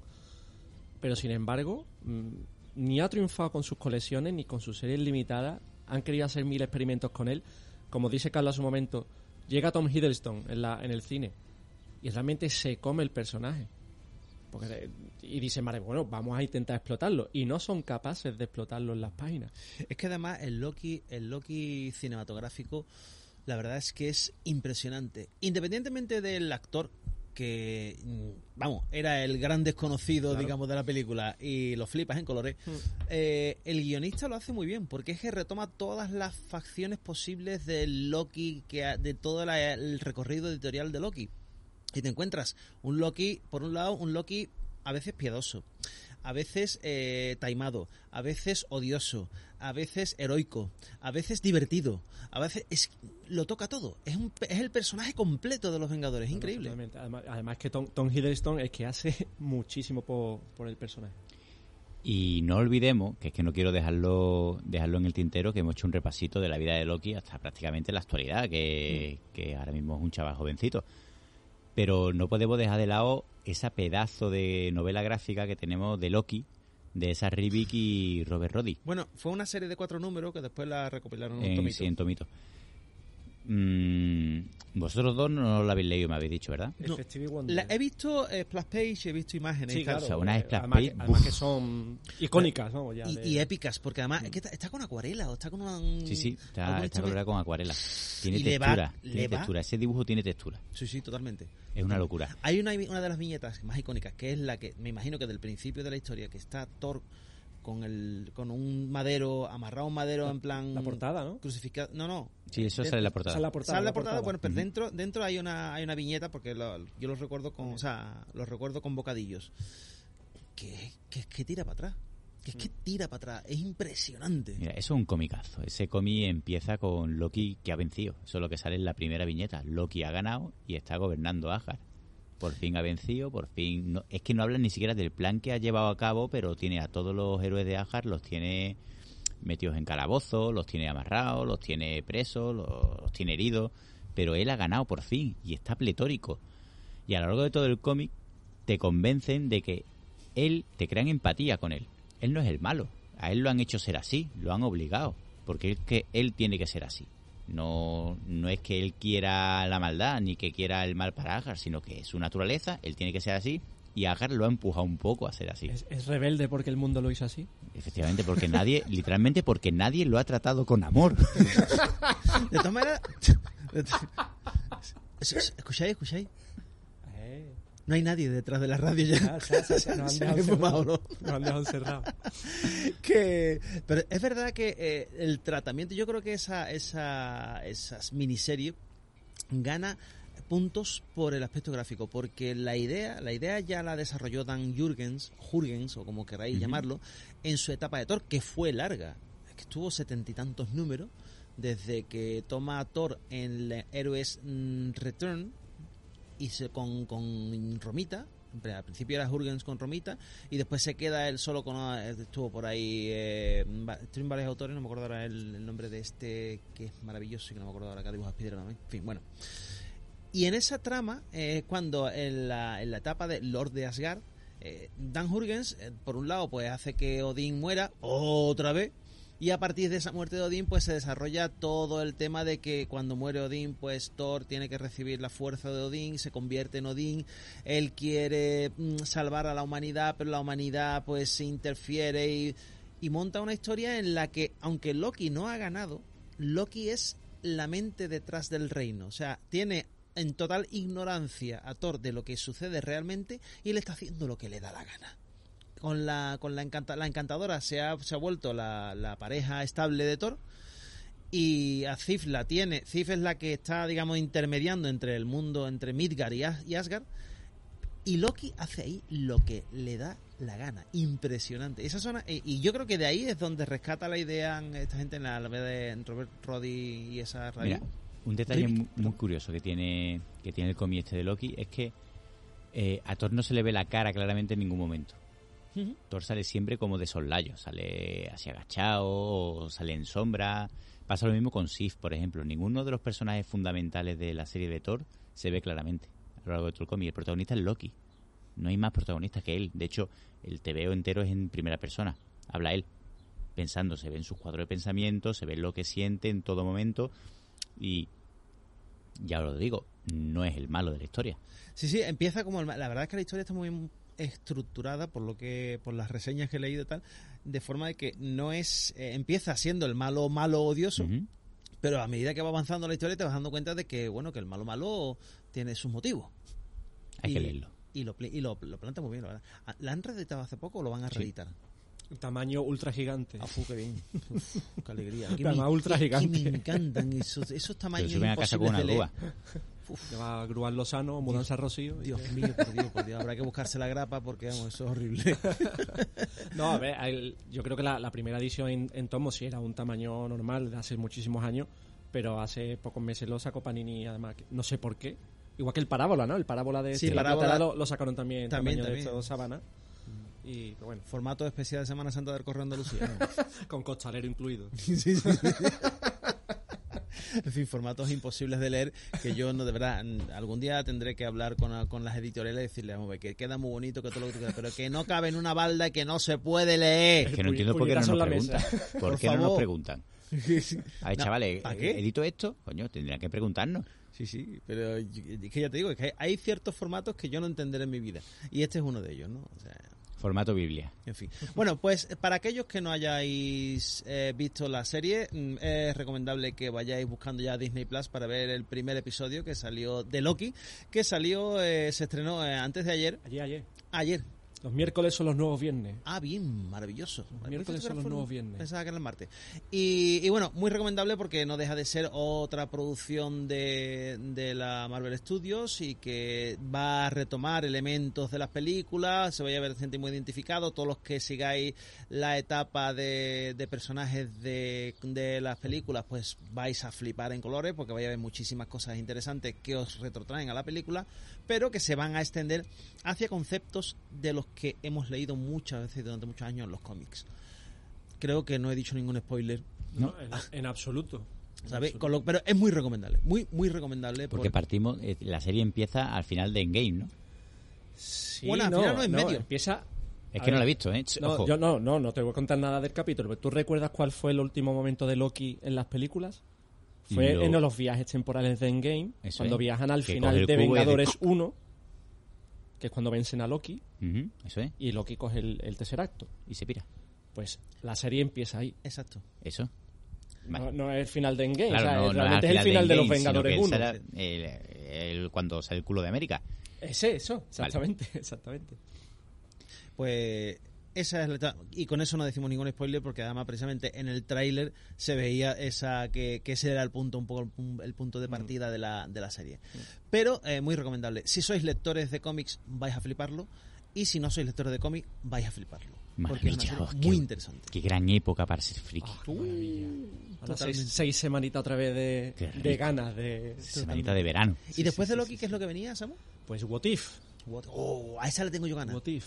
Pero sin embargo, mm, ni ha triunfado con sus colecciones ni con sus series limitadas. Han querido hacer mil experimentos con él. Como dice Carlos a su momento, llega Tom Hiddleston en, la, en el cine y realmente se come el personaje. Porque, y dicen, vale, bueno, vamos a intentar explotarlo. Y no son capaces de explotarlo en las páginas. Es que además el Loki, el Loki cinematográfico, la verdad es que es impresionante. Independientemente del actor que, mm, vamos, era el gran desconocido, digamos, de la película y lo flipas en colores, eh, el guionista lo hace muy bien, porque es que retoma todas las facciones posibles del Loki, que de todo la- el recorrido editorial de Loki. Y te encuentras un Loki, por un lado, un Loki a veces piadoso, a veces eh, taimado, a veces odioso, a veces heroico, a veces divertido, a veces es, lo toca todo. Es, un, pe- es el personaje completo de los Vengadores, es increíble. Además, además que Tom, Tom Hiddleston es que hace muchísimo por, por el personaje. Y no olvidemos, que es que no quiero dejarlo dejarlo en el tintero, que hemos hecho un repasito de la vida de Loki hasta prácticamente la actualidad, que, que ahora mismo es un chaval jovencito. Pero no podemos dejar de lado esa pedazo de novela gráfica que tenemos de Loki, de esa Rivik y Robert Roddy. Bueno, fue una serie de cuatro números que después la recopilaron en un tomito. sí, en tomito. Mm, vosotros dos no lo habéis leído, me habéis dicho, ¿verdad? No. La- he visto eh, Splash Page, he visto imágenes Sí, claro. O sea, unas eh, splash además, page, que, además uf. que son icónicas, ya. y, de- y épicas, porque además es que está, está con acuarela o está con una... Sí, sí, está, colorada con acuarela. Tiene Y le va- textura, le tiene va- textura. Ese dibujo tiene textura. Sí, sí, totalmente. Es una locura. Hay una, una de las viñetas más icónicas, que es la que me imagino que del principio de la historia, que está Thor con el con un madero, amarrado un madero en plan... La portada, ¿no? Crucificado. No, no. Sí, eso De- sale en la portada. Es la portada. Sale la la portada, bueno, pero dentro, dentro hay una, hay una viñeta, porque lo- yo los recuerdo con, o sea, los recuerdo con bocadillos. Que, que, que tira para atrás. Que es que tira para atrás. Es impresionante. Mira, eso es un comicazo. Ese cómic empieza con Loki que ha vencido. Eso es lo que sale en la primera viñeta. Loki ha ganado y está gobernando Asgard. Por fin ha vencido, por fin... No, es que no hablan ni siquiera del plan que ha llevado a cabo, pero tiene a todos los héroes de Asgard, los tiene metidos en calabozo, los tiene amarrados, los tiene presos, los, los tiene heridos. Pero él ha ganado por fin y está pletórico. Y a lo largo de todo el cómic te convencen de que él, te crean empatía con él. Él no es el malo. A él lo han hecho ser así, lo han obligado. Porque es que él tiene que ser así. No, no es que él quiera la maldad ni que quiera el mal para Agar, sino que es su naturaleza, él tiene que ser así y Agar lo ha empujado un poco a ser así. ¿Es, es rebelde porque el mundo lo hizo así. Efectivamente, porque nadie, literalmente porque nadie lo ha tratado con amor. De todas maneras... ¿Escucháis? ¿Escucháis? No hay nadie detrás de la radio ya. Ah, nos han dejado encerrados. que pero es verdad que eh, el tratamiento yo creo que esa esa esas miniseries gana puntos por el aspecto gráfico porque la idea la idea ya la desarrolló Dan Jurgens Jurgens o como queráis llamarlo en su etapa de Thor que fue larga que estuvo setenta y tantos números desde que toma a Thor en Héroes mm, Return y se, con, con Romita. Al principio era Jurgens con Romita y después se queda él solo con. eh, Estuvo por ahí. Eh, en varios autores, no me acuerdo ahora el, nombre de este que es maravilloso y que no me acuerdo ahora que dibuja Spider-Man. En fin, bueno. Y en esa trama, eh, cuando en la, en la etapa de Lord de Asgard, eh, Dan Jurgens, eh, por un lado, pues hace que Odín muera otra vez. Y a partir de esa muerte de Odín, pues se desarrolla todo el tema de que cuando muere Odín, pues Thor tiene que recibir la fuerza de Odín, se convierte en Odín, él quiere mm, salvar a la humanidad, pero la humanidad pues se interfiere y, y monta una historia en la que, aunque Loki no ha ganado, Loki es la mente detrás del reino. O sea, tiene en total ignorancia a Thor de lo que sucede realmente y él está haciendo lo que le da la gana con la con la, encanta- la encantadora se ha, se ha vuelto la, la pareja estable de Thor y a Sif la tiene. Sif es la que está, digamos, intermediando entre el mundo, entre Midgard y, As- y Asgard. Y Loki hace ahí lo que le da la gana. Impresionante. Esa zona, eh, y yo creo que de ahí es donde rescata la idea esta gente en la, la de Robert Roddy y esa radio. Mira, un detalle muy, muy curioso que tiene que tiene el cómic este de Loki es que eh, a Thor no se le ve la cara claramente en ningún momento. Thor sale siempre como de soslayo, sale así agachado, o sale en sombra. Pasa lo mismo con Sif, por ejemplo. Ninguno de los personajes fundamentales de la serie de Thor se ve claramente a lo largo de todo el cómic. El protagonista es Loki. No hay más protagonistas que él. De hecho, el TVO entero es en primera persona. Habla él, pensando. Se ve en sus cuadros de pensamiento, se ve lo que siente en todo momento. Y ya os lo digo, no es el malo de la historia. Sí, sí, empieza como el la verdad es que la historia está muy bien estructurada por lo que por las reseñas que he leído y tal, de forma de que no es eh, empieza siendo el malo malo odioso, pero a medida que va avanzando la historia te vas dando cuenta de que bueno, que el malo malo tiene sus motivos. Hay Y- que leerlo. Y lo y lo, lo planta muy bien, la verdad. Ah, ¿La han reeditado hace poco o lo van a Sí. reeditar? Tamaño ultra gigante. Ah, qué bien. Uf, qué alegría. Me- ultra gigante. me encantan esos, esos Que tamaños a casa con una de Uf, Lleva a Grúa Lozano, Mudanza a Rocío. y- Dios mío, por Dios, por Dios. Habrá que buscarse la grapa porque, vamos, eso es horrible. No, a ver, el- yo creo que la, la primera edición en, en tomo sí era un tamaño normal de hace muchísimos años, pero hace pocos meses lo sacó Panini, además, que no sé por qué. Igual que el Parábola, ¿no? El Parábola de Sí, Parábola- Platera lo, lo sacaron también en También, tamaño también. de Sabana. Y pero bueno, Formato especial de Semana Santa del Correo Andalucía. ¿no? con costalero incluido. Sí, sí, sí. En fin, formatos imposibles de leer que yo no, de verdad, algún día tendré que hablar con, con las editoriales y decirles, vamos a ver, que queda muy bonito, que todo lo que tú quieras, pero que no cabe en una balda y que no se puede leer. Es que no entiendo por qué no nos preguntan. ¿Por, Por qué no nos preguntan? A ver, No, chavales, ¿para eh, qué? ¿edito esto? Coño, tendrían que preguntarnos. Sí, sí, pero es que ya te digo, es que hay, hay ciertos formatos que yo no entenderé en mi vida. Y este es uno de ellos, ¿no? O sea, Formato Biblia. En fin. Bueno, pues para aquellos que no hayáis eh, visto la serie, mm, es recomendable que vayáis buscando ya Disney Plus para ver el primer episodio que salió de Loki, que salió, eh, se estrenó eh, antes de ayer, Ayer, ayer. ayer. Los miércoles son los nuevos viernes. Ah, bien, maravilloso. miércoles son los nuevos viernes. Pensaba que era el martes. Y, y bueno, muy recomendable porque no deja de ser otra producción de, de la Marvel Studios y que va a retomar elementos de las películas, se vaya a ver gente muy identificado, todos los que sigáis la etapa de, de personajes de, de las películas, pues vais a flipar en colores porque vaya a haber muchísimas cosas interesantes que os retrotraen a la película, pero que se van a extender hacia conceptos de los que hemos leído muchas veces durante muchos años en los cómics. Creo que no he dicho ningún spoiler, No, en, en absoluto. ¿sabes? absoluto. Con lo- pero es muy recomendable, muy muy recomendable. Porque por- partimos, eh, la serie empieza al final de Endgame, ¿no? Sí, Bueno, al no, final no, en no, medio. Empieza. Es que no la he visto, ¿eh? No, ojo. yo no, no, no te voy a contar nada del capítulo, pero ¿tú recuerdas cuál fue el último momento de Loki en las películas? Fue Lo- en los viajes temporales de Endgame, Eso cuando es. viajan al Que final de Vengadores ¡cuc! 1, que es cuando vencen a Loki, eso es. y Loki coge el, el tercer acto. Y se pira. Pues la serie empieza ahí. Exacto. Eso. Vale. No, no es el final de Endgame, Claro, o sea, no, realmente al es el final de los Vengadores que él 1. será el- el- cuando sale el culo de América. Ese, eso, exactamente, exactamente. Pues esa es la etapa. y con eso no decimos ningún spoiler porque además precisamente en el tráiler se veía esa que, que ese era el punto un poco el, pun- el punto de partida de la, de la serie pero eh, muy recomendable si sois lectores de cómics vais a fliparlo y si no sois lectores de cómics vais a fliparlo porque es una Maravilla, serie oh, muy qué- interesante Qué gran época para ser friki. Ah. Ahora seis, seis semanitas otra vez de, de ganas de... Semanita de verano. y después de Loki ¿qué es lo que venía Samu? Pues What If. What- oh a esa le tengo yo ganas What If.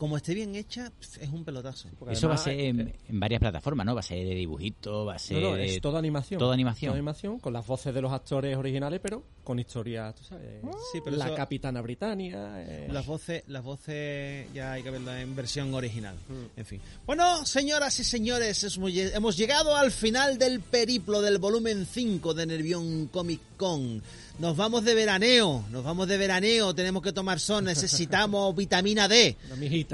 Como esté bien hecha pf, es un pelotazo Eso va a ser en, eh, en varias plataformas, ¿no? Va a ser de dibujito, va a ser... No, no, de- es toda animación. Toda animación. Toda animación, con las voces de los actores originales, pero con historias, tú sabes. Sí, pero la eso- Capitana Britannia. eh, Las voces, las voces ya hay que verlas en versión original. Mm. En fin. Bueno, señoras y señores, es muy- hemos llegado al final del periplo del volumen 5 de Nervión Comic Nos vamos de veraneo, nos vamos de veraneo, tenemos que tomar sol, necesitamos vitamina D.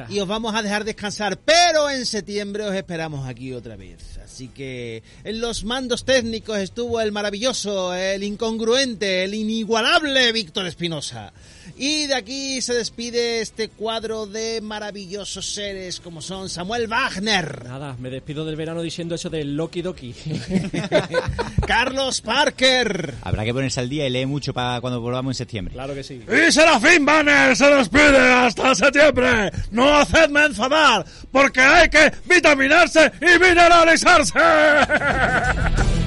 Y os vamos a dejar descansar, pero en septiembre os esperamos aquí otra vez. Así que en los mandos técnicos estuvo el maravilloso, el incongruente, el inigualable Víctor Espinosa. Y de aquí se despide este cuadro de maravillosos seres como son Samuel Wagner, Nada, me despido del verano diciendo eso del Loki Doki. Carlos Parker, Habrá que ponerse al día y lee mucho para cuando volvamos en septiembre. claro que sí. Y Serafín Banner se despide hasta septiembre. No hacedme enfadar, porque hay que vitaminarse y mineralizarse.